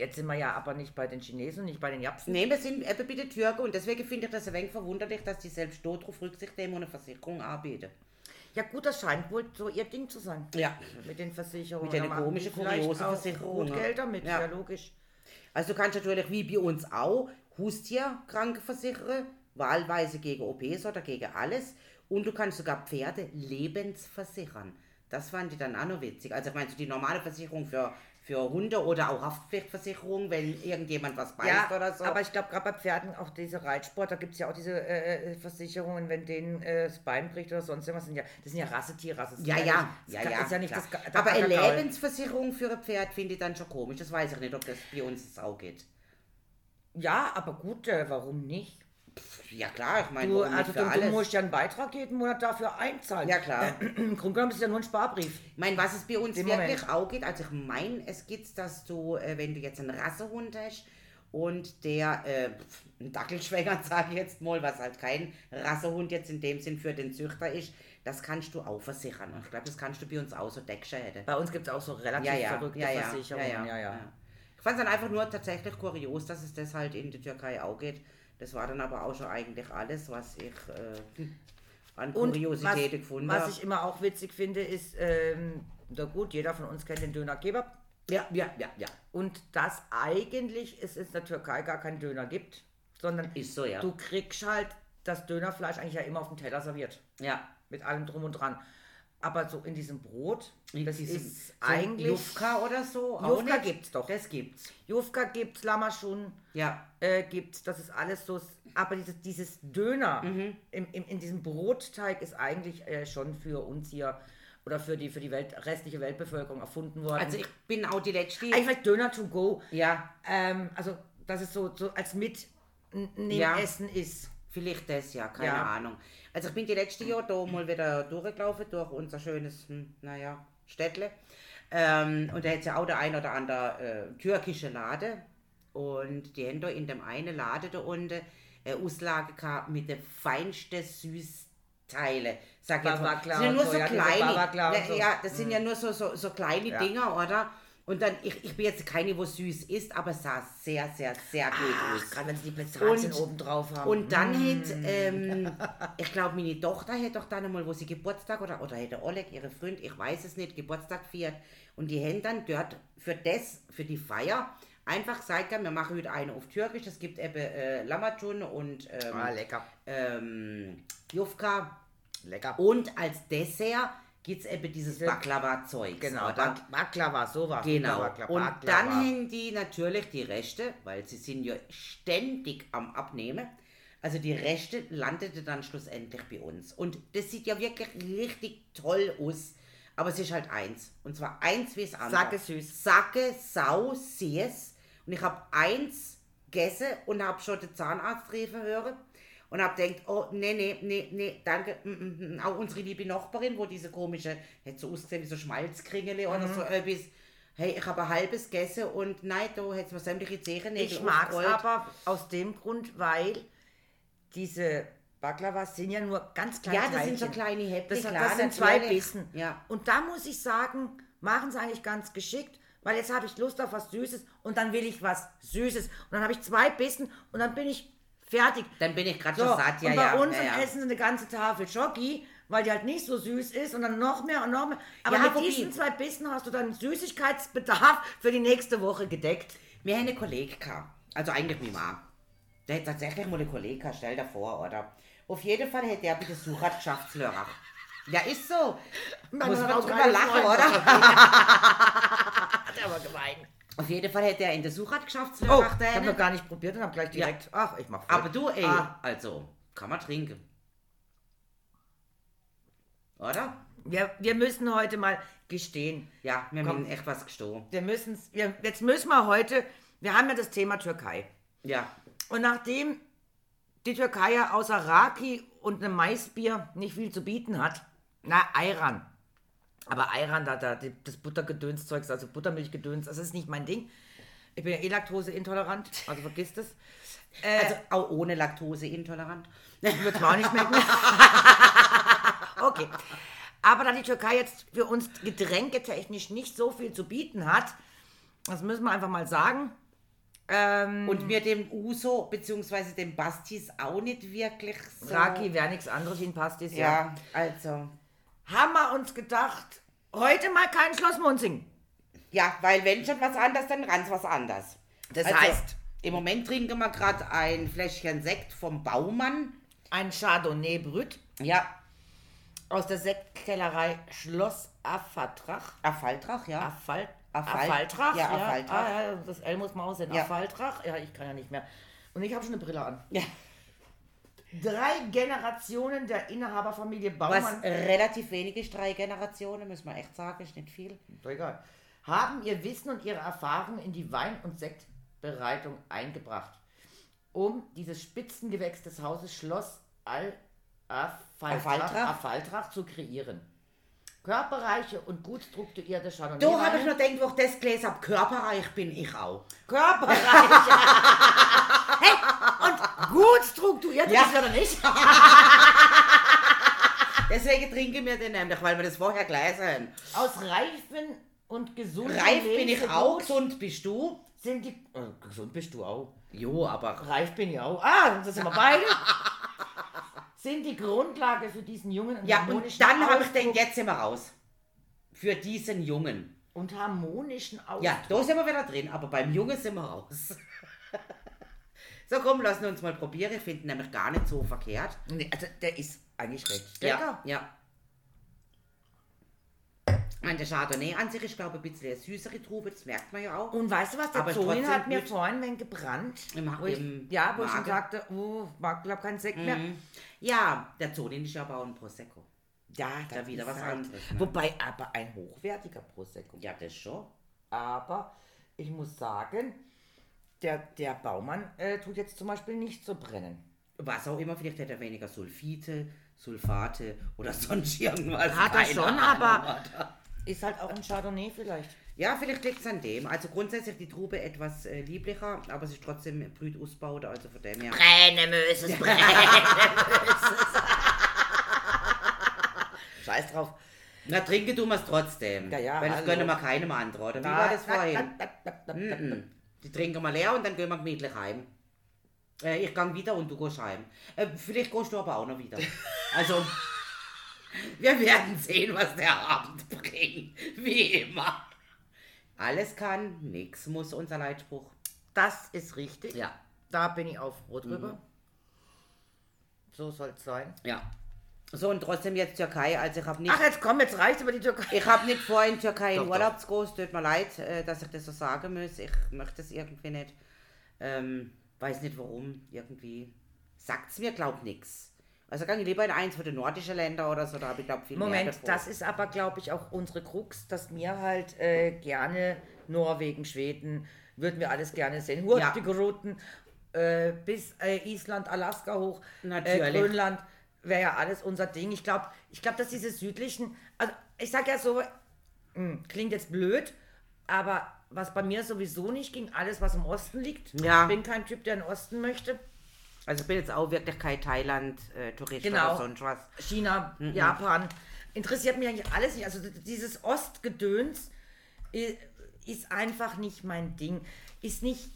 Jetzt sind wir ja aber nicht bei den Chinesen, nicht bei den Japsen. Nee, wir sind eben bitte Türken und deswegen finde ich das ein wenig verwunderlich, dass die selbst dort drauf Rücksicht nehmen und eine Versicherung anbieten. Ja gut, das scheint wohl so ihr Ding zu sein. Ja. Mit den Versicherungen. Mit den komischen, kuriosen Versicherungen. Gut Geld damit, Ja. ja, logisch. Also du kannst natürlich wie bei uns auch Haustier-Kranke versichern, wahlweise gegen OPs oder gegen alles. Und du kannst sogar Pferde lebensversichern. Das fand ich dann auch noch witzig. Also meinst du die normale Versicherung für, für Hunde oder auch Haftpflichtversicherung, wenn irgendjemand was beißt Ja, oder so? aber ich glaube gerade bei Pferden auch diese Reitsport, da gibt es ja auch diese äh, äh, Versicherungen, wenn denen äh, das Bein bricht oder sonst irgendwas. Sind ja, das sind ja Rassetiere. Das ist ja, ja, ja, das kann- ja. Ist ja nicht klar. das, der aber eine. Lebensversicherung für ein Pferd finde ich dann schon komisch. Das weiß ich nicht, ob das bei uns auch geht. Ja, aber gut, äh, warum nicht? Ja klar, ich meine, Du, also für du, du musst ja einen Beitrag jeden Monat dafür einzahlen. Ja, klar. Im Grunde genommen ist es ja nur ein Sparbrief. Ich meine, was es bei uns Im wirklich Moment. auch geht, also ich meine, es geht, dass du, äh, wenn du jetzt einen Rassehund hast und der äh, ein Dackelschwänger, sage ich jetzt mal, was halt kein Rassehund jetzt in dem Sinn für den Züchter ist, das kannst du auch versichern. Und ich glaube, das kannst du bei uns auch so Deckschäden. Bei uns gibt es auch so relativ Ja, ja, verrückte ja, ja, Versicherungen. ja, ja, ja. Ich fand es dann einfach nur tatsächlich kurios, dass es das halt in der Türkei auch geht. Das war dann aber auch schon eigentlich alles, was ich äh, an Und Kuriositäten was, gefunden was habe. ich immer auch witzig finde, ist, ähm, na gut, jeder von uns kennt den Döner Kebab. Ja, ja, ja, ja. Und dass eigentlich es in der Türkei gar keinen Döner gibt, sondern Ist so, ja. du kriegst halt das Dönerfleisch eigentlich ja immer auf dem Teller serviert. Ja. Mit allem drum und dran. Aber so in diesem Brot, das Diesem- ist eigentlich... Jufka oder so? Jufka gibt's doch. Das gibt's. Jufka gibt's, Lamashun Ja. äh, gibt's, das ist alles so. Aber dieses, dieses Döner Mhm. im, im, in diesem Brotteig ist eigentlich äh, schon für uns hier oder für die, für die Welt, restliche Weltbevölkerung erfunden worden. Also ich bin auch die letzte. Einfach Döner to go. ja, Ähm, also, dass es so, so als Mitnehmen Ja. Essen ist. Vielleicht das, ja, keine Ja. Ahnung. Also ich bin die letzte Jahr da mal wieder durchgelaufen durch unser schönes, hm, naja, Städtle. Ähm, und da hat ja auch der ein oder andere äh, türkische Lade. Und die haben da in dem einen Lade da unten eine Auslage gehabt mit den feinsten Süßteile. Sag jetzt mal. Das sind ja nur so, so kleine. Ja, so. Mhm. ja, das sind ja nur so, so, so kleine Ja. Dinger, oder? Und dann, ich, ich bin jetzt keine, wo süß ist, aber es sah sehr, sehr, sehr gut aus. Gerade wenn sie die Pistazien oben drauf haben. Und dann hätte, ähm, ich glaube, meine Tochter hätte doch dann einmal, wo sie Geburtstag oder, oder hätte Oleg, ihre Freund, ich weiß es nicht, Geburtstag feiert. Und die haben dann dort für das, für die Feier, einfach gesagt, wir machen heute eine auf Türkisch. Es gibt eben äh, Lamacun und ähm, ah, lecker. ähm, Jufka. Lecker. Und als Dessert gibt es eben dieses Diese- Baklava-Zeug. Genau, oder? Bak Baklava, sowas. Genau. Baklava, Und Baklava. dann hängen die natürlich die Reste, weil sie sind ja ständig am Abnehmen. Also die Reste landete dann schlussendlich bei uns. Und das sieht ja wirklich richtig toll aus. Aber es ist halt eins. Und zwar eins wie es andere. Sacke süß. Sacke sau süß. Und ich habe eins gegessen und habe schon den Zahnarzt rufen hören. Und habe gedacht, oh, nee, nee, nee, nee, danke. Mm, mm, mm. Auch unsere liebe Nachbarin, wo diese komische, hätte so ausgesehen wie so Schmalzkringele oder Mhm. so etwas. Hey, ich habe ein halbes gegessen und nein, da hätte mir sämtliche Zehennägel Ich mag es aber aus dem Grund, weil diese Baklavas sind ja nur ganz kleine Ja, das sind so Teilchen. kleine Häppchen, Das, klar, das sind zwei. Bissen. Ja. Und da muss ich sagen, machen sie eigentlich ganz geschickt, weil jetzt habe ich Lust auf was Süßes und dann will ich was Süßes. Und dann habe ich zwei Bissen und dann bin ich fertig. Dann bin ich gerade So, schon satt, ja, und bei ja. uns ja, ja. essen sie eine ganze Tafel Schoki, weil die halt nicht so süß ist und dann noch mehr und noch mehr. Aber Ja, mit wobei- diesen zwei Bissen hast du dann Süßigkeitsbedarf für die nächste Woche gedeckt. Wir haben eine Kollegin also eigentlich meine Mama. Der hat tatsächlich mal einen Kollegen, gehabt, stell dir vor, oder? Auf jeden Fall hätte er bitte Sucher Geschäftslehrer. Ja, ist so. Muss man auch drüber lachen, oder? Hat aber gemein. Auf jeden Fall hätte er in der Sucher Oh, Geschäftslehrer ich habe noch gar nicht probiert und habe gleich direkt. Ach, ich mach voll. Aber du, ey, Ah. also, kann man trinken. Oder? Wir, wir müssen heute mal gestehen. Ja, wir haben echt was gestohlen. Wir müssen wir, jetzt müssen wir heute, wir haben ja das Thema Türkei. Ja. Und nachdem die Türkei ja außer Raki und einem Maisbier nicht viel zu bieten hat, na, Ayran. Aber Ayran, da, da, das Buttergedönszeugs, also Buttermilchgedöns, das ist nicht mein Ding. Ich bin ja eh laktoseintolerant, also vergiss das. Äh, Also auch ohne Laktose intolerant. Wird es mir auch nicht schmecken. okay. Aber da die Türkei jetzt für uns getränketechnisch nicht so viel zu bieten hat, das müssen wir einfach mal sagen. Ähm, Und mir dem Uso bzw. dem Bastis auch nicht wirklich so. Raki wäre nichts anderes ein Pastis, ja. Ja, also. Haben wir uns gedacht, heute mal kein Schloss Munzing. Ja, weil wenn schon was anderes, dann ganz was anderes. Das also, heißt, Im Moment trinken wir gerade ein Fläschchen Sekt vom Baumann. ein Chardonnay Brüt Ja, aus der Sektkellerei Schloss Affatrach. Affaltrach, ja. Affal Affal- Affaltrach? ja, Affaltrach. Ah, ja, das L muss man aussehen. Ja. Affaltrach? Ja, ich kann ja nicht mehr. Und ich habe schon eine Brille an. ja. Drei Generationen der Inhaberfamilie Was Baumann, relativ wenig ist, drei Generationen, muss man echt sagen, ist nicht viel. Egal, haben ihr Wissen und ihre Erfahrung in die Wein- und Sektbereitung eingebracht, um dieses Spitzengewächs des Hauses Schloss? Affaltrach zu kreieren. Körperreiche und gut strukturierte Chardonnay. Da habe ich noch gedacht, wo ich das gelesen habe, körperreich bin ich auch. Körperreiche. hey, gut strukturiert Ja. ist er nicht. Deswegen trinken wir den nämlich, weil wir das vorher gelesen haben. Aus reifen und gesunden Reif bin ich auch, gesund bist du. Sind die. Äh, gesund bist du auch. Jo, aber Reif bin ich auch. Ah, das sind wir beide. sind die Grundlage für diesen jungen und Ja, und dann habe ich den jetzt sind wir raus. Für diesen Jungen. und harmonischen Ausdruck. Ja, da sind wir wieder drin, aber beim Jungen sind wir raus. So, komm, lassen wir uns mal probieren. Ich finde ihn nämlich gar nicht so verkehrt. Nee, also der ist eigentlich recht Ja, lecker. ja. Und der Chardonnay an sich ist, glaube ich, ein bisschen eine süßere Trube, das merkt man ja auch. Und weißt du was, der trotzdem hat mir vorhin wenn gebrannt. Im- wo ich, im ja, wo ich schon Magen. sagte, oh, mag glaube keinen Sekt mehr. Ja, der Zonin ist ja aber auch ein Prosecco. Ja, Da wieder was halt, anderes, ne? Wobei aber ein hochwertiger Prosecco. Ja, das schon. Aber ich muss sagen, der, der Baumann äh, tut jetzt zum Beispiel nicht so brennen. Was auch immer, vielleicht hätte er weniger Sulfite, Sulfate oder sonst irgendwas. Hat er schon, Ahnung, aber ist halt auch ein Chardonnay vielleicht. Ja, vielleicht liegt es an dem. Also grundsätzlich die Trube etwas äh, lieblicher, aber es ist trotzdem brüt ausgebaut, also von dem her. Brennen müssen, brennen Scheiß drauf. Na, trinken tun wir es trotzdem. Ja, ja, Weil das hallo. gönnen wir keinem anderen? Wie war das vorhin? Mhm. Die trinken wir leer und dann gehen wir gemütlich heim. Äh, ich gang wieder und du gehst heim. Äh, vielleicht gehst du aber auch noch wieder. Also, wir werden sehen, was der Abend bringt. Wie immer. Alles kann, nix muss, unser Leitspruch. Das ist richtig. Ja, Da bin ich auch froh drüber. So soll es sein. ja. So, und trotzdem jetzt Türkei. Also, ich habe nicht, Ach, jetzt komm, jetzt reicht über die Türkei. ich hab nicht vor, in Türkei in. Urlaub zu gehen. Es tut mir leid, äh, dass ich das so sagen muss. Ich möchte es irgendwie nicht. Ähm, weiß nicht warum. Irgendwie sagt es mir, glaub nichts. Also, gehe ich lieber in eins von den nordischen Ländern oder so. Da habe ich, glaube viel mehr Moment, davon. das ist aber, glaube ich, auch unsere Krux, dass wir halt äh, gerne Norwegen, Schweden, würden wir alles gerne sehen. Hurtigruten, äh, bis äh, Island, Alaska hoch, äh, Natürlich. Grönland, wäre ja alles unser Ding. Ich glaube, ich glaub, dass diese südlichen, also ich sage ja so, hm, klingt jetzt blöd, aber was bei mir sowieso nicht ging, alles, was im Osten liegt. Ja. Ich bin kein Typ, der in den Osten möchte. Also, ich bin jetzt auch wirklich kein Thailand-Tourist Genau. oder sonst was. China, Japan. Interessiert mich eigentlich alles nicht. Also dieses Ostgedöns i- ist einfach nicht mein Ding. Ist nicht,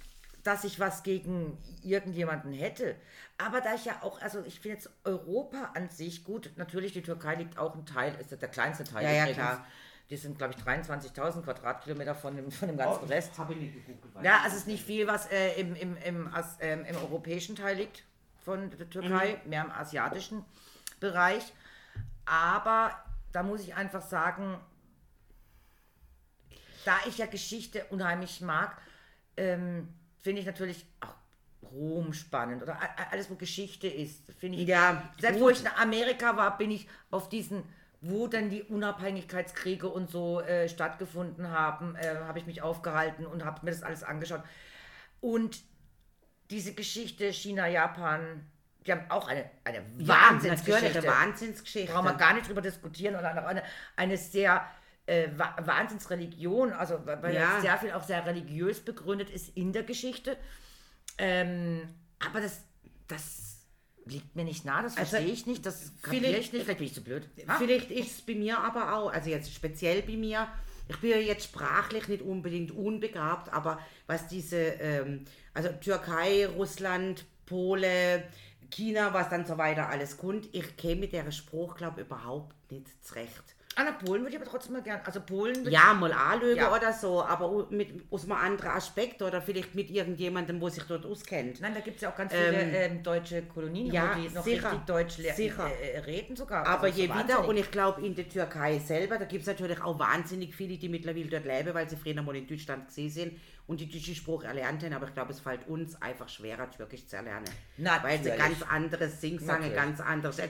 dass ich was gegen irgendjemanden hätte. Aber da ich ja auch, also ich finde jetzt Europa an sich gut, natürlich die Türkei liegt auch ein Teil, ist der kleinste Teil Ja, ja, übrigens, klar. Die sind, glaube ich, 23.000 Quadratkilometer von dem, von dem ganzen Rest. Habe ich nicht gegoogelt. weiß Ja, also es ist nicht viel, was äh, im, im, im, As, ähm, im europäischen Teil liegt von der Türkei, mehr im asiatischen Bereich. Aber da muss ich einfach sagen, da ich ja Geschichte unheimlich mag, ähm, finde ich natürlich auch Rom spannend oder alles, wo Geschichte ist, finde ich. Ja, Selbst gut. wo ich in Amerika war, bin ich auf diesen, wo dann die Unabhängigkeitskriege und so äh, stattgefunden haben, äh, habe ich mich aufgehalten und habe mir das alles angeschaut. Und diese Geschichte China, Japan, die haben auch eine, eine Ja, Wahnsinnsgeschichte. eine Wahnsinnsgeschichte. Brauchen wir gar nicht drüber diskutieren oder eine, eine sehr äh, Wa- Wahnsinnsreligion, also weil Ja. sehr viel auch sehr religiös begründet ist in der Geschichte. Ähm, aber das, das liegt mir nicht nah, das Also, verstehe ich nicht, das kapiere vielleicht- ich nicht, vielleicht bin ich zu blöd. Ah, Vielleicht ist es bei mir aber auch, also jetzt speziell bei mir, ich bin ja jetzt sprachlich nicht unbedingt unbegabt, aber was diese, ähm, also Türkei, Russland, Pole, China, was dann so weiter alles kommt, ich käme mit der Spruch, glaube überhaupt nicht zurecht. An der Polen würde ich aber trotzdem mal gern, also Polen Ja, mal anlügen Ja. oder so, aber mit, aus einem anderen Aspekt oder vielleicht mit irgendjemandem, wo sich dort auskennt. Nein, da gibt es ja auch ganz viele Ähm, ähm, deutsche Kolonien, ja, wo die noch sicher, richtig Deutsch sicher. äh, äh, reden sogar. Aber Also je so wieder, und ich glaube in der Türkei selber, da gibt es natürlich auch wahnsinnig viele, die mittlerweile dort leben, weil sie früher mal in Deutschland gesehen sind und die deutsche Sprache erlernt haben, aber ich glaube, es fällt uns einfach schwerer, Türkisch zu erlernen. Weil es ein Natürlich. ganz anderes Natürlich. ganz anderes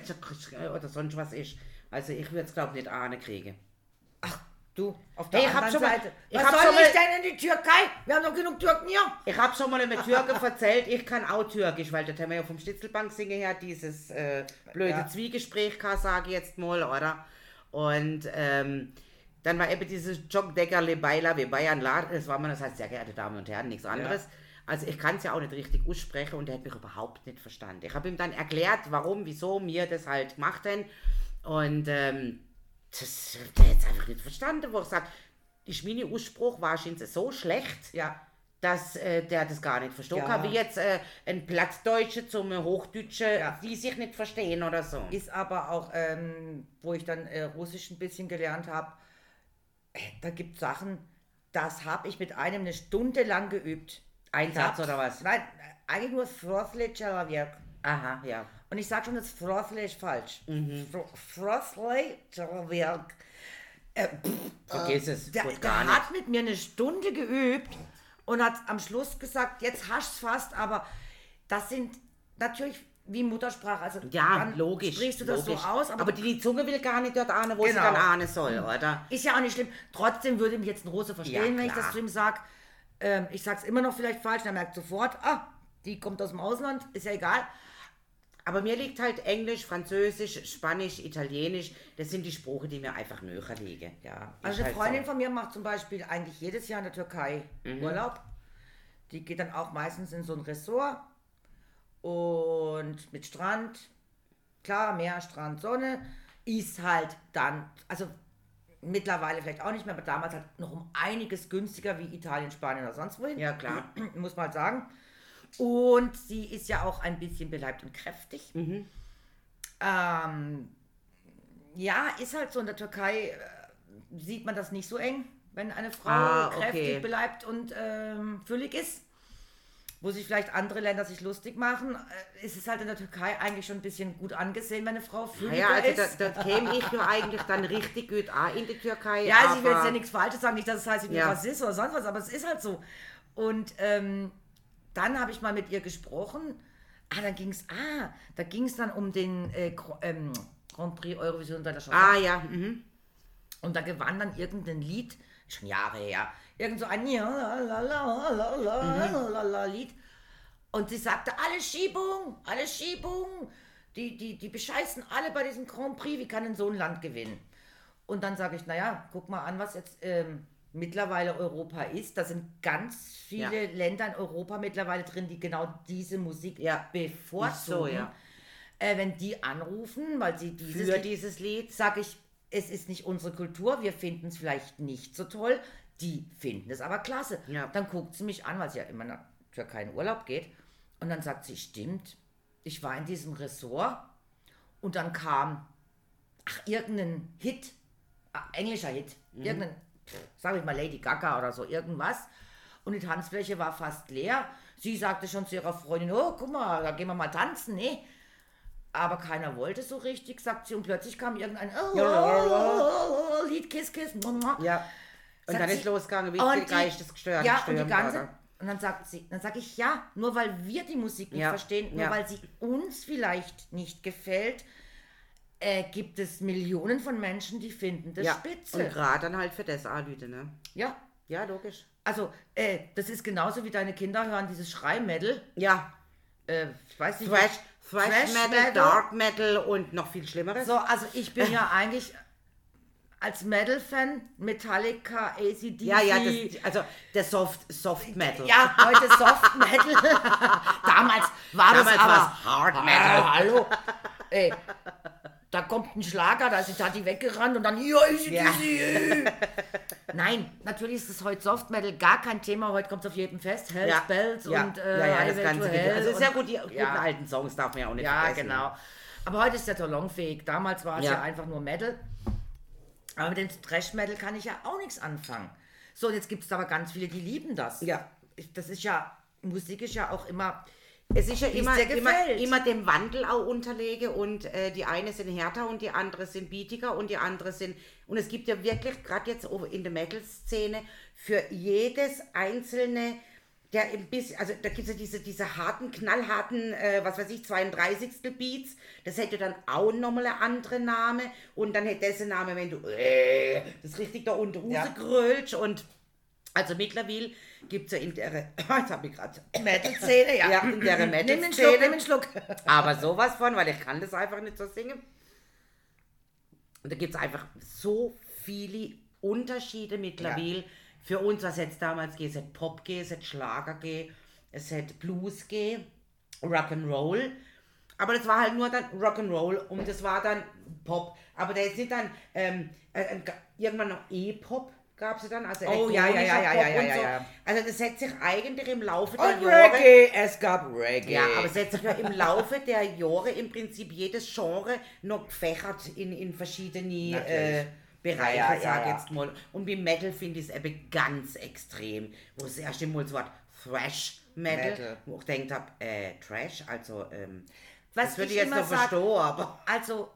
oder sonst was ist. Also ich würde es, glaube ich, nicht ahnen kriegen. Du, auf der Hey, ich anderen mal- Seite. ich Was soll schon ich mal- denn in die Türkei? Wir haben doch genug Türken hier. Ich habe schon mal einem Türken erzählt, ich kann auch Türkisch, weil das haben wir ja vom Stitzelbank singen her dieses äh, blöde Ja. Zwiegespräch, kann sage ich jetzt mal, oder? Und ähm, dann war eben dieses Jogdecker Lebaila wie Bayern Lad, das war man, das heißt, sehr geehrte Damen und Herren, nichts anderes. Also ich kann es ja auch nicht richtig aussprechen und er hat mich überhaupt nicht verstanden. Ich habe ihm dann erklärt, warum, wieso wir das halt gemacht haben. Und ähm, das hat jetzt einfach nicht verstanden, wo er sagt, ist mein Ausspruch wahrscheinlich so schlecht, ja. dass äh, der das gar nicht verstanden ja. kann. Wie jetzt äh, ein Plattdeutscher zum Hochdeutschen, ja. die sich nicht verstehen oder so. Ist aber auch, ähm, wo ich dann äh, Russisch ein bisschen gelernt habe, äh, da gibt es Sachen, das habe ich mit einem eine Stunde lang geübt. Ein Satz oder was? Nein, äh, eigentlich nur Frostlitscherer Werk. Aha, ja. Und ich sage schon das Frothley falsch. Mhm. Fr Frothley, äh, Vergiss es. Der, der hat mit mir eine Stunde geübt und hat am Schluss gesagt, jetzt hast fast, aber das sind natürlich wie Muttersprache. Also ja, logisch. Sprichst du das logisch. so aus? Aber, aber die, die, Zunge will gar nicht dort ahnen, wo genau. sie dann ahnen soll, hm. oder? Ist ja auch nicht schlimm. Trotzdem würde mich jetzt ein Rose verstehen, ja, wenn ich das zu ihm sage. Ähm, ich sage es immer noch vielleicht falsch, dann merkt sofort, ah, die kommt aus dem Ausland, ist ja egal. Aber mir liegt halt Englisch, Französisch, Spanisch, Italienisch. Das sind die Sprachen, die mir einfach näher liegen. Ja, Also eine halt Freundin so. von mir macht zum Beispiel eigentlich jedes Jahr in der Türkei Mhm. Urlaub. Die geht dann auch meistens in so ein Ressort und mit Strand. Klar, Meer, Strand, Sonne. Ist halt dann, also mittlerweile vielleicht auch nicht mehr, aber damals halt noch um einiges günstiger wie Italien, Spanien oder sonst wohin. Ja, klar. Muss man halt sagen. Und sie ist ja auch ein bisschen beleibt und kräftig. Mhm. Ähm, ja, ist halt so in der Türkei, äh, sieht man das nicht so eng, wenn eine Frau Ah, okay. kräftig, beleibt und ähm, füllig ist. Wo sich vielleicht andere Länder sich lustig machen, äh, ist es halt in der Türkei eigentlich schon ein bisschen gut angesehen, wenn eine Frau fülliger Ja, also ist. da, da käme ich ja eigentlich dann richtig gut an in die Türkei. Ja, also ich will jetzt ja nichts Falsches sagen, nicht, dass es heißt, ich bin Ja. Rassist oder sonst was, aber es ist halt so. Und ähm, dann habe ich mal mit ihr gesprochen. Ah, dann ging es, ah, da ging es dann um den äh, ähm, Grand Prix Eurovision der Chanson. Ah ja, mhm. Und da gewann dann irgendein Lied, schon Jahre her, irgend so ein la, Lied. Und sie sagte, alle Schiebung, alle Schiebung. Die, die, die bescheißen alle bei diesem Grand Prix, wie kann denn so ein Land gewinnen? Und dann sage ich, naja, guck mal an, was jetzt ähm, mittlerweile Europa ist. Da sind ganz viele Länder in Europa mittlerweile drin, die genau diese Musik Ja, bevorzugen. so, ja. äh, wenn die anrufen, weil sie dieses Für Lied dieses Lied. sage ich, es ist nicht unsere Kultur, wir finden es vielleicht nicht so toll, die finden es aber klasse. Ja. Dann guckt sie mich an, weil sie ja immer nach Türkei in Urlaub geht. Und dann sagt sie, stimmt, ich war in diesem Ressort und dann kam, ach, irgendein Hit äh, englischer Hit. Mhm. Irgendein, pff, sag ich mal Lady Gaga oder so, irgendwas. Und die Tanzfläche war fast leer. Sie sagte schon zu ihrer Freundin, oh, guck mal, da gehen wir mal tanzen, ne? Aber keiner wollte so richtig, sagt sie. Und plötzlich kam irgendein oh, Ja. oh, oh, oh, Lied, Kiss, Kiss. Ja. Und dann ist losgegangen, wie Und viel die- geistesgestört Ja, und die ganze. Und dann sagt sie, dann sage ich ja, nur weil wir die Musik nicht verstehen, nur weil sie uns vielleicht nicht gefällt, äh, gibt es Millionen von Menschen, die finden das Ja, spitze. und gerade dann halt für das Anlüte, ne? Ja, Ja, logisch. also äh, das ist genauso wie deine Kinder hören dieses Schreimetal. Ja, Äh, ich weiß nicht. Thrash, Thrash, Thrash Metal, Metal. Dark Metal und noch viel Schlimmeres. So, also ich bin ja eigentlich als Metal-Fan Metallica, ACDC. ja, ja, das, also der Soft, Soft Metal. Ja, heute Soft Metal. Damals war Damals das aber Hard Metal. Ah, hallo. Ey, da kommt ein Schlager, da ist die Tati weggerannt und dann ja, easy, Ja. Nein, natürlich ist es heute Soft Metal gar kein Thema. Heute kommt es auf jedem Fest. Hells ja. Bells ja. und äh, ja, ja, das ganze. Hell Also ist ja gut, die guten ja. alten Songs darf man ja auch nicht Ja, vergessen. genau. Aber heute ist der salonfähig. Damals war es ja. Ja. einfach nur Metal. Aber mit dem Thrash-Metal kann ich ja auch nichts anfangen. So, und jetzt gibt es aber ganz viele, die lieben das. Ja. Ich- Das ist ja, Musik ist ja auch immer. Es ist ja immer, immer, immer dem Wandel auch unterlege und äh, die eine sind härter und die andere sind bietiger und die andere sind und es gibt ja wirklich gerade jetzt in der Metal-Szene für jedes einzelne der ein bisschen, also da gibt es ja diese, diese harten, knallharten, äh, was weiß ich, 32. Beats, das hätte dann auch nochmal eine andere Name und dann hätte dessen Name, wenn du äh, das richtig da unten Ja. rausgrölst und also mittlerweile gibt es ja in der, jetzt habe ich gerade Metal-Szene, ja. ja, in der Nimm einen Schluck, Metal-Szene. nimm einen Schluck. Aber sowas von, weil ich kann das einfach nicht so singen. Und da gibt es einfach so viele Unterschiede mittlerweile. Für uns, was jetzt damals geht, es hätte Pop geht, es hätte Schlager geht, es hätte Blues geht, Rock'n'Roll. Aber das war halt nur dann Rock'n'Roll und das war dann Pop. Aber da ist nicht dann ähm, äh, äh, irgendwann noch E-Pop gab es dann, also Oh, ja, ja, ja, ja, ja, ja, so. ja. Also das hat sich eigentlich im Laufe der Und Jahre... Reggae, es gab Reggae. Ja, aber es hat sich ja im Laufe der Jahre im Prinzip jedes Genre noch gefächert in, in verschiedene äh. Bereiche, Ja, ja, sag ja, ja. jetzt mal. Und beim Metal finde ich es eben ganz extrem, wo es erst einmal das Wort Thrash Metal, Metal. wo ich gedacht habe, äh, Trash, also, ähm, Was das würde ich jetzt noch verstehen, aber. Also,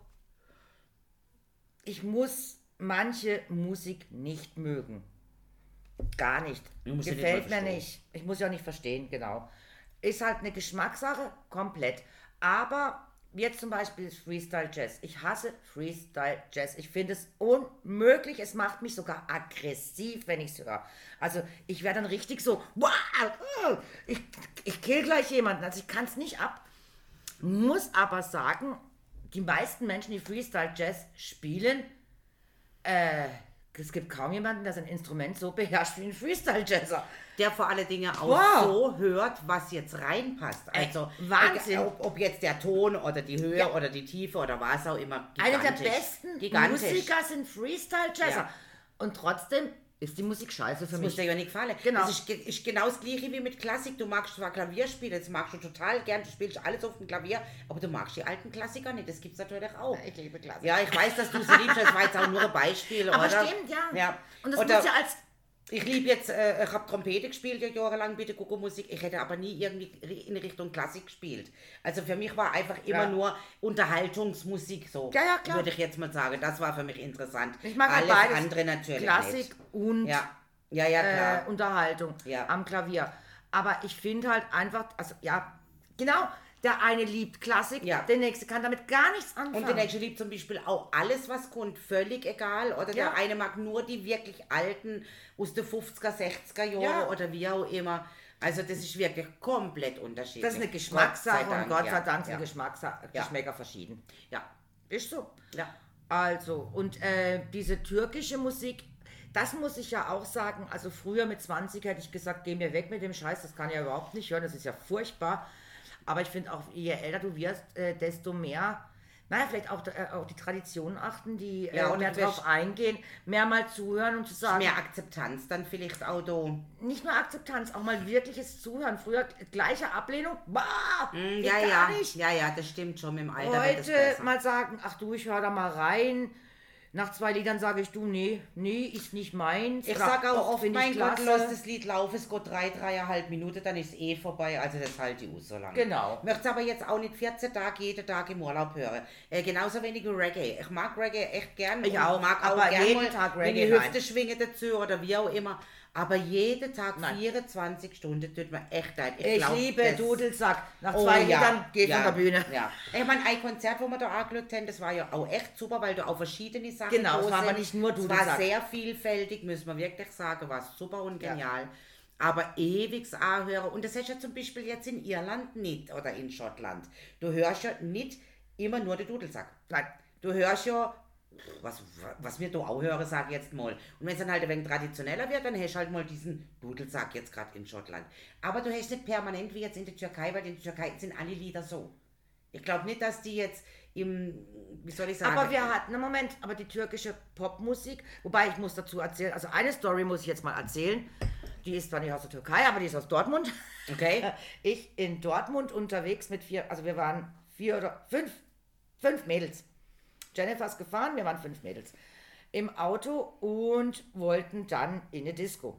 ich muss manche Musik nicht mögen. Gar nicht. Nicht Gefällt mal mir nicht. Ich muss ja nicht verstehen, genau. Ist halt eine Geschmackssache, komplett. Aber jetzt zum Beispiel Freestyle Jazz. Ich hasse Freestyle Jazz. Ich finde es unmöglich. Es macht mich sogar aggressiv, wenn ich es höre. Also ich werde dann richtig so, wow, ich, ich kill gleich jemanden. Also ich kann es nicht ab. Muss aber sagen, die meisten Menschen, die Freestyle Jazz spielen, äh, es gibt kaum jemanden, der sein Instrument so beherrscht wie ein Freestyle Jazzer. Der vor allen Dingen auch Wow. so hört, was jetzt reinpasst. Ey, Also, Wahnsinn. egal, Ob, ob jetzt der Ton oder die Höhe Ja. oder die Tiefe oder was auch immer. Einer der gigantisch. besten Gigantisch. Musiker sind Freestyle Jazzer. Ja. Und trotzdem ist die Musik scheiße für Das mich. muss dir ja nicht gefallen. Genau. Das ist, ist genau das gleiche wie mit Klassik. Du magst zwar Klavier spielen, das magst du total gern, du spielst alles auf dem Klavier, aber du magst die alten Klassiker nicht. Das gibt es natürlich auch. Ich liebe Klassik. Ja, ich weiß, dass du sie liebst, das war jetzt auch nur ein Beispiel, Aber oder? stimmt, ja. ja. Und das oder muss ja als ich liebe jetzt, äh, ich habe Trompete gespielt ja jahrelang bei der Kuckuckmusik. Ich hätte aber nie irgendwie in Richtung Klassik gespielt. Also für mich war einfach immer Ja. nur Unterhaltungsmusik so. Ja, ja, klar. Würde ich jetzt mal sagen. Das war für mich interessant. Ich mag halt Alles beides. andere natürlich Klassik nicht. und Ja, ja, ja, klar. äh, Unterhaltung Ja. am Klavier. Aber ich finde halt einfach, also ja, genau, der eine liebt Klassik, Ja. der nächste kann damit gar nichts anfangen. Und der nächste liebt zum Beispiel auch alles, was kommt, völlig egal. Oder Ja. der eine mag nur die wirklich alten aus den 50er, 60er Jahren Ja. oder wie auch immer. Also das ist wirklich komplett unterschiedlich. das ist eine Gott Geschmackssache und Dank, Gott sei ja. Dank sind ja. Geschmackssache, Ja. Geschmäcker verschieden. Ja, Ist so. ja. Also, und äh, diese türkische Musik, das muss ich ja auch sagen. Also, früher mit 20 hätte ich gesagt, geh mir weg mit dem Scheiß, das kann ich ja überhaupt nicht hören, das ist ja furchtbar. Aber ich finde auch, je älter du wirst, äh, desto mehr, naja, vielleicht auch, äh, auch die Traditionen achten, die Ja, äh, mehr wirst- eingehen, mehr mal zuhören und zu sagen, Mehr Akzeptanz dann vielleicht auch da. nicht nur Akzeptanz, auch mal wirkliches Zuhören. Früher gleiche Ablehnung, bah, Mm, Ja, gar ja, nicht. ja, ja, das stimmt schon mit dem Alter. Heute mal sagen, ach du, ich höre da mal rein. Nach zwei Liedern sage ich, du, nee, nee, ist nicht meins. Ich Oder, sag auch oft, mein Gott, lass das Lied laufen, es geht drei, dreieinhalb Minuten, dann ist eh vorbei, also das halte ich aus so lange. Genau. Ich möchte es aber jetzt auch nicht 14 Tage, jeden Tag im Urlaub hören. Äh, genauso wenig Reggae. Ich mag Reggae echt gern. Ich auch, mag auch aber jeden mal Tag Reggae, Hüfte nein. schwingen dazu oder wie auch immer. Aber jeden Tag Nein. 24 Stunden tut mir echt leid. Ich glaub, liebe das- Dudelsack. Nach Oh, zwei ja, Liedern geh ja, von der Bühne. Ja. Ich meine, ein Konzert, wo wir da angeschaut haben, das war ja auch echt super, weil da auch verschiedene Sachen Genau, es war aber nicht nur Es war Dudelsack. sehr vielfältig, müssen wir wirklich sagen, war super und genial. Aber ewig anhören. Und das hast du ja zum Beispiel jetzt in Irland nicht oder in Schottland. Du hörst ja nicht immer nur den Dudelsack. Nein. Du hörst ja, was, was wir da auch hören, sage ich jetzt mal. Und wenn es dann halt ein wenig traditioneller wird, dann hast du halt mal diesen Dudelsack jetzt gerade in Schottland. Aber du hast nicht permanent wie jetzt in der Türkei, weil in der Türkei sind alle Lieder so. Ich glaube nicht, dass die jetzt im, wie soll ich sagen, Aber wir hatten, einen Moment, aber die türkische Popmusik, wobei ich muss dazu erzählen, also eine Story muss ich jetzt mal erzählen. Die ist zwar nicht aus der Türkei, aber die ist aus Dortmund. okay? Ich in Dortmund unterwegs mit vier, also wir waren vier oder fünf, fünf Mädels. Jennifer ist gefahren, wir waren fünf Mädels im Auto und wollten dann in eine Disco.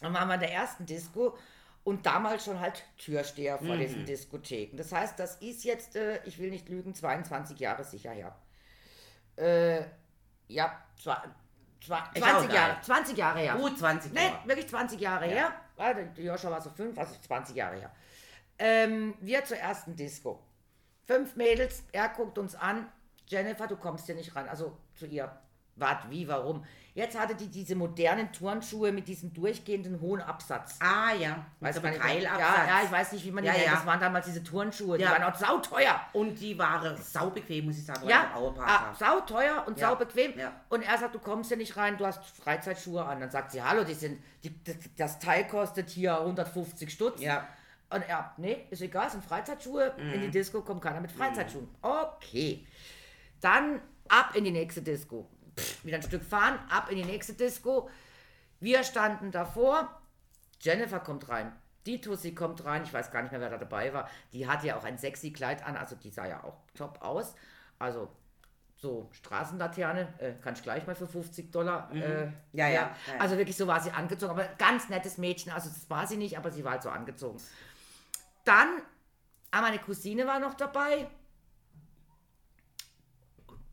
Dann waren wir in der ersten Disco und damals schon halt Türsteher vor diesen Diskotheken. Das heißt, das ist jetzt, äh, ich will nicht lügen, 22 Jahre sicher her. Äh, ja, auch 20 Jahre, geil. 20 Jahre her. Gut 20 Nee, Jahre. wirklich 20 Jahre her. Ja, der die Joscha war so fünf, also 20 Jahre her. Ähm, wir zur ersten Disco. Fünf Mädels, er guckt uns an. Jennifer, du kommst hier nicht ran. Also zu ihr. Wart, wie, warum? Jetzt hatte die diese modernen Turnschuhe mit diesem durchgehenden hohen Absatz. Ah ja, Weiß mit gar so nicht, einem ja, Keilabsatz. ja, ich weiß nicht, wie man die Ja, nennt. ja. Das waren damals diese Turnschuhe. Die Ja. waren auch sauteuer. Und die waren saubequem, muss ich sagen. Ja, ah, sauteuer und Ja, saubequem. ja. Und er sagt, du kommst hier nicht rein, du hast Freizeitschuhe an. Dann sagt sie, hallo, die sind, die, das, Teil kostet hier 150 Stutz. Ja. Und er, nee, ist egal, es sind Freizeitschuhe. In die Disco kommt keiner mit Freizeitschuhen. Okay. Dann ab in die nächste Disco. Pff, wieder ein Stück fahren, ab in die nächste Disco. Wir standen davor. Jennifer kommt rein. Die Tussi kommt rein. Ich weiß gar nicht mehr, wer da dabei war. Die hatte ja auch ein sexy Kleid an. Also die sah ja auch top aus. Also so Straßenlaterne. Äh, kann ich gleich mal für 50 Dollar. Äh, Ja, ja, ja. Also wirklich so war sie angezogen. Aber ganz nettes Mädchen. Also das war sie nicht, aber sie war halt so angezogen. Dann, ah, meine Cousine war noch dabei.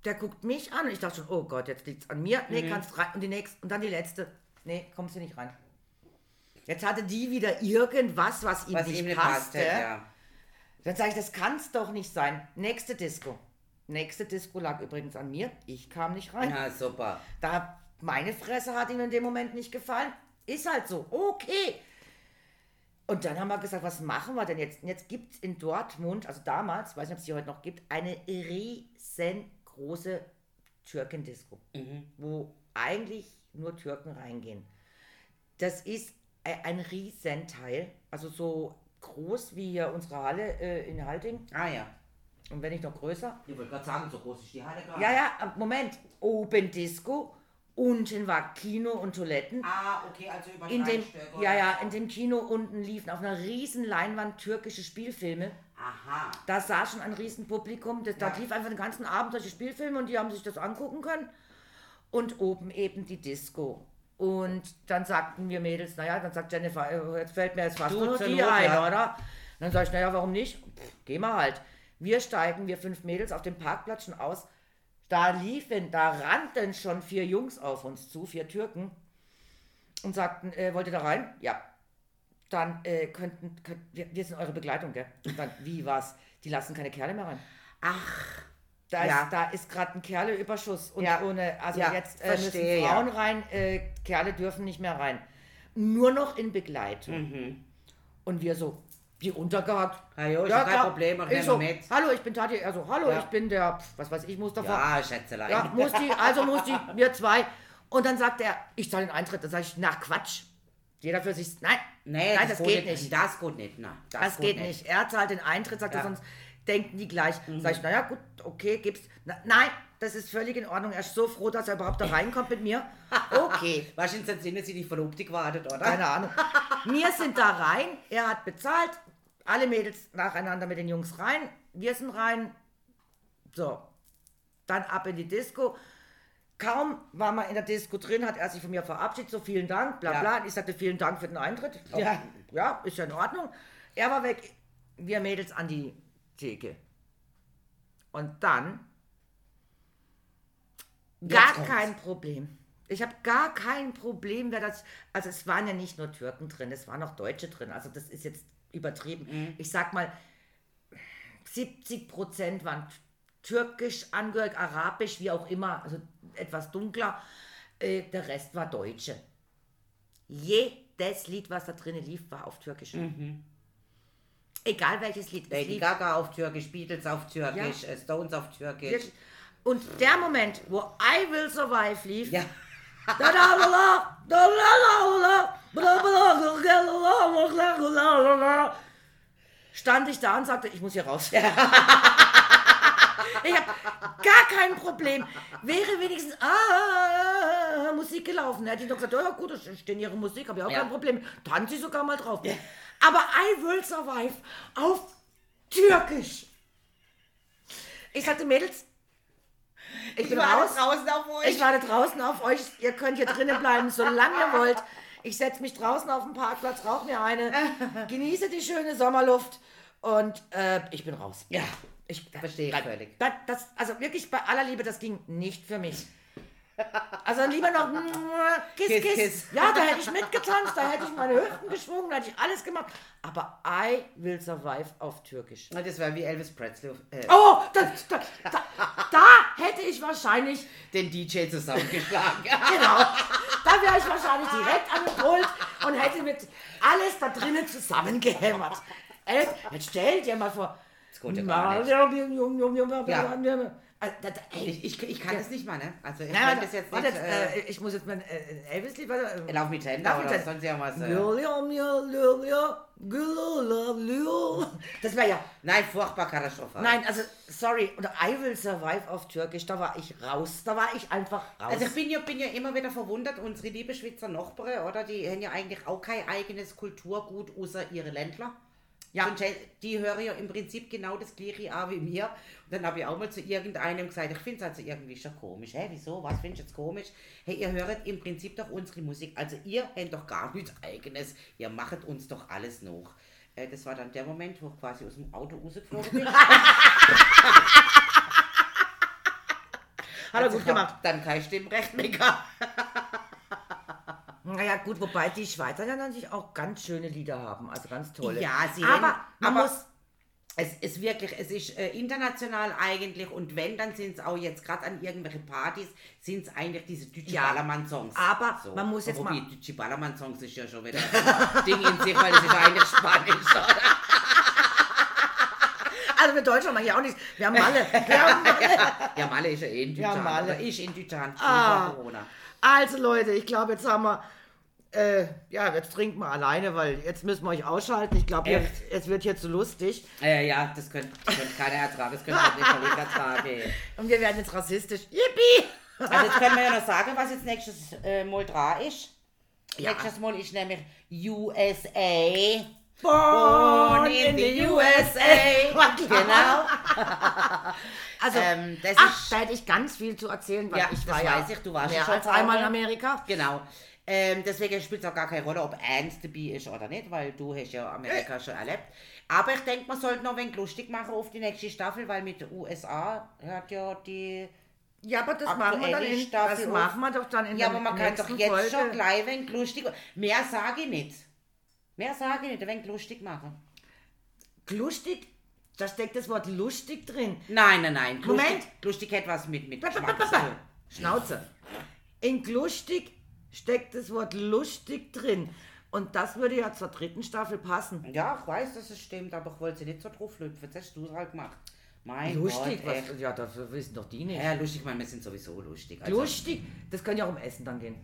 Der guckt mich an und ich dachte schon, oh Gott, jetzt liegt's an mir. Mhm. Nee, kannst rein. Und die nächste, und dann die letzte. Nee, kommst du nicht rein. Jetzt hatte die wieder irgendwas, was ihm Was nicht ihm passte. passte, ja. Dann sage ich, das kann's doch nicht sein. Nächste Disco. Nächste Disco lag übrigens an mir. Ich kam nicht rein. Ja, super. Da meine Fresse hat ihm in dem Moment nicht gefallen. Ist halt so. Okay. Und dann haben wir gesagt, was machen wir denn jetzt? Und jetzt gibt es in Dortmund, also damals, weiß nicht, ob es die heute noch gibt, eine riesengroße Türkendisco, wo eigentlich nur Türken reingehen. Das ist e- ein Riesenteil, also so groß wie hier unsere Halle äh, in Halting Ah ja. und wenn nicht noch größer. Ich wollte gerade sagen, so groß ist die Halle gerade. Ja, ja, aber Moment. Oben Disco, unten war Kino und Toiletten. Ah, okay, also über In dem, ja, ja, in dem Kino unten liefen auf einer riesen Leinwand türkische Spielfilme. Aha. Da saß schon ein riesen Publikum. Das, Da Ja. lief einfach den ganzen Abend solche Spielfilme und die haben sich das angucken können. Und oben eben die Disco. Und dann sagten wir Mädels, naja, dann sagt Jennifer, äh, jetzt fällt mir jetzt fast nur die ein, ja. oder? Dann sage ich, naja, warum nicht? Pff, geh mal halt. Wir steigen, wir fünf Mädels auf dem Parkplatz schon aus. Da liefen, da rannten schon vier Jungs auf uns zu, vier Türken. Und sagten, äh, wollt ihr da rein? Ja. Dann äh, könnten, könnten wir, wir sind eure Begleitung, gell? Und dann, wie was? Die lassen keine Kerle mehr rein. Ach, Da Ja. ist, da ist gerade ein Kerleüberschuss und Ja. ohne, also Ja, jetzt äh, verstehe, müssen. Frauen rein, äh, Kerle dürfen nicht mehr rein. Nur noch in Begleitung. Mhm. Und wir so, wie untergehakt. Ja, jo, ist ja kein klar. Problem, mach ich so, mit. hallo, ich bin Tati, also hallo, Ja. ich bin der, was weiß ich, Mustafa. ja, Schätzelein. Ja, muss die, also muss die, wir zwei. Und dann sagt er, ich zahle den Eintritt. Dann sage ich, na Quatsch. Jeder für sich, nein, Nee, nein, das, geht nicht. nicht. Das geht nicht, nein. Das, Das geht geht nicht. Er zahlt den Eintritt, sagt er, Ja. Mhm. sonst denken die gleich. Sag ich, naja, gut, okay, gib's. Na, nein, das ist völlig in Ordnung. Er ist so froh, dass er überhaupt da reinkommt mit mir. Okay, seinem Sinne sie nicht Verlobte gewartet, oder? keine Ahnung. Wir sind da rein, er hat bezahlt, alle Mädels nacheinander mit den Jungs rein, wir sind rein. So. dann ab in die Disco. Kaum war man in der Disco drin, hat er sich von mir verabschiedet, so vielen Dank, bla Ja. bla. Und ich sagte vielen Dank für den Eintritt. Ja. ja, ist ja in Ordnung. Er war weg, wir Mädels an die Theke. Und dann gar kein Problem. Ich habe gar kein Problem, wer das. Also es waren ja nicht nur Türken drin, es waren auch Deutsche drin. Also das ist jetzt übertrieben. Mhm. Ich sag mal, 70 Prozent waren türkisch angehörig, arabisch, wie auch immer, also etwas dunkler. Äh, der Rest war Deutsche. Jedes Lied, was da drinnen lief, war auf Türkisch. Egal welches Lied. Lady Gaga auf Türkisch, Beatles auf Türkisch, Ja. äh, Stones auf Türkisch. Wirklich. Und der Moment, wo I Will Survive lief, Ja. stand ich da und sagte, ich muss hier raus. Ich habe gar kein Problem. Wäre wenigstens ah, Musik gelaufen. Hätte ich doch gesagt, ja gut, das ist denn ihre Musik, habe ich auch Ja. kein Problem. Tanze ich sogar mal drauf. Aber I Will Survive auf Türkisch. Ich sagte, Mädels, ich bin raus. draußen auf euch. Ich warte draußen auf euch. Ihr könnt hier drinnen bleiben, solange ihr wollt. Ich setze mich draußen auf den Parkplatz, rauche mir eine, genieße die schöne Sommerluft und äh, ich bin raus. ja, Ich verstehe das, völlig. Das, das, also wirklich bei aller Liebe, das ging nicht für mich. Also lieber noch Kiss, Kiss, Kiss. Kiss. Ja, da hätte ich mitgetanzt, da hätte ich meine Hüften geschwungen, da hätte ich alles gemacht. Aber I will survive auf Türkisch. Das war wie Elvis Presley äh, Oh, da, da, da, da hätte ich wahrscheinlich den DJ zusammengeschlagen. Genau. Da wäre ich wahrscheinlich direkt an den Pult und hätte mit alles da drinnen zusammengehämmert. Ey, Jetzt stell dir mal vor. Das geht ja gar nicht. Ja. Da, da, ey, Ich, ich, kann das nicht mal, ne? Also ich Nein, das jetzt warte, nicht. Äh, äh, ich muss jetzt mein äh, Elvis-Lied weiter. Lauf mit Händen oder Händen. sonst irgendwas. Äh. Das wäre ja. Nein, furchtbar katastrophal. Nein, also, sorry. Und I will survive auf Türkisch, da war ich raus. Da war ich einfach raus. Also ich bin ja, bin ja immer wieder verwundert, unsere liebe Schweizer Nachbarn, oder? Die haben ja eigentlich auch kein eigenes Kulturgut außer ihre Ländler. Ja. Und die hören ja im Prinzip genau das gleiche an wie mir. Und dann habe ich auch mal zu irgendeinem gesagt, ich finde es also irgendwie schon komisch. Hä, wieso? Was findest du jetzt komisch? Hey, ihr hört im Prinzip doch unsere Musik. Also ihr habt doch gar nichts eigenes. Ihr macht uns doch alles noch. Äh, das war dann der Moment, wo ich quasi aus dem Auto rausgeflogen bin. Hat er Also gut gemacht. Dann kein Stimmrecht mehr. Naja, gut, wobei die Schweizer ja natürlich auch ganz schöne Lieder haben, also ganz tolle. Ja, sie aber haben- man aber- muss. Es ist wirklich, es ist äh, international eigentlich und wenn, dann sind es auch jetzt gerade an irgendwelchen Partys, sind es eigentlich diese deutschen Ja, Ballermann-Songs. aber man muss jetzt Wobei, mal- deutsche Ballermann-Songs ist ja schon wieder ein Ding in sich, weil es ist eigentlich Spanisch, oder? Also mit Deutschland mache ich auch nichts. Wir haben Malle. Wir haben Malle. Ja, Malle ist ja eh in Deutschland. Malle. oder ist in Deutschland Ah. Corona. Also Leute, ich glaube, jetzt haben wir. Äh, ja, jetzt trinken wir alleine, weil jetzt müssen wir euch ausschalten. Ich glaube, jetzt, es wird hier zu lustig. Äh, ja, das könnte könnt keiner ertragen, das könnte halt nicht Kollege ertragen. Und wir werden jetzt rassistisch. Yippie! Also jetzt können wir ja noch sagen, was jetzt nächstes äh, Mal dran ist. Ja. Nächstes Mal ist nämlich USA. Born in the USA. genau. Also, Ähm, das ach, ist- da hätte ich ganz viel zu erzählen, weil Ja, ich war ja weiß ich, du warst mehr schon als einmal in. Amerika. Genau. Ähm, deswegen spielt es auch gar keine Rolle, ob Ernst dabei ist oder nicht, weil du hast ja Äh. Amerika schon erlebt. Aber ich denke, man sollte noch ein wenig lustig machen auf die nächste Staffel, weil mit den USA hat ja die... Ja, aber das machen wir dann in, Staffel das machen wir doch dann in Ja, der aber man kann doch jetzt Folge. schon gleich ein wenig lustig... Mehr sage ich nicht. Mehr sage ich nicht, ein wenig lustig machen. Lustig, da steckt das Wort lustig drin. Nein, nein, nein. Moment. Lustig, lustig hat was mit, mit Ba, ba, ba. Schnauze. In lustig steckt das Wort lustig drin. Und das würde ja zur dritten Staffel passen. Ja, ich weiß, dass es stimmt, aber ich wollte sie nicht so drauf lüpfen. Das hast du halt gemacht. Mein Lustig, Gott, was, ja, das wissen doch die nicht. Ja, lustig, ich meine, wir sind sowieso lustig. Also, Lustig, das kann ja auch um Essen dann gehen.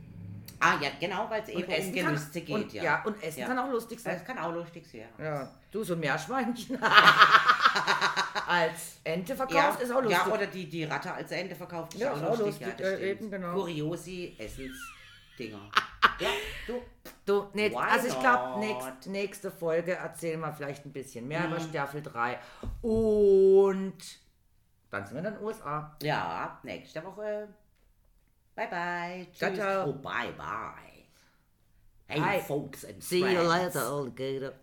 Ah, ja, genau, weil es eben um kann, Genüsse geht, und, ja. ja. und Essen Ja. kann auch lustig sein. Das kann auch lustig sein. Ja, du so ein Meerschweinchen als Ente verkauft Ja, ist auch lustig. ja, oder die, die Ratte als Ende verkauft, ist Ja, auch auch lustig. lustig, ja, äh, eben, genau. Kuriosi Essensdinger. ja, du. Du, nee, also ich glaube, nächst, nächste Folge erzählen wir vielleicht ein bisschen mehr Mhm. über Staffel 3. Und Dann sind wir in den USA. Ja, nächste Woche. Bye bye. Tschüss. Ciao. Oh, bye bye. Hey, Bye. folks and See you friends. later, alligator.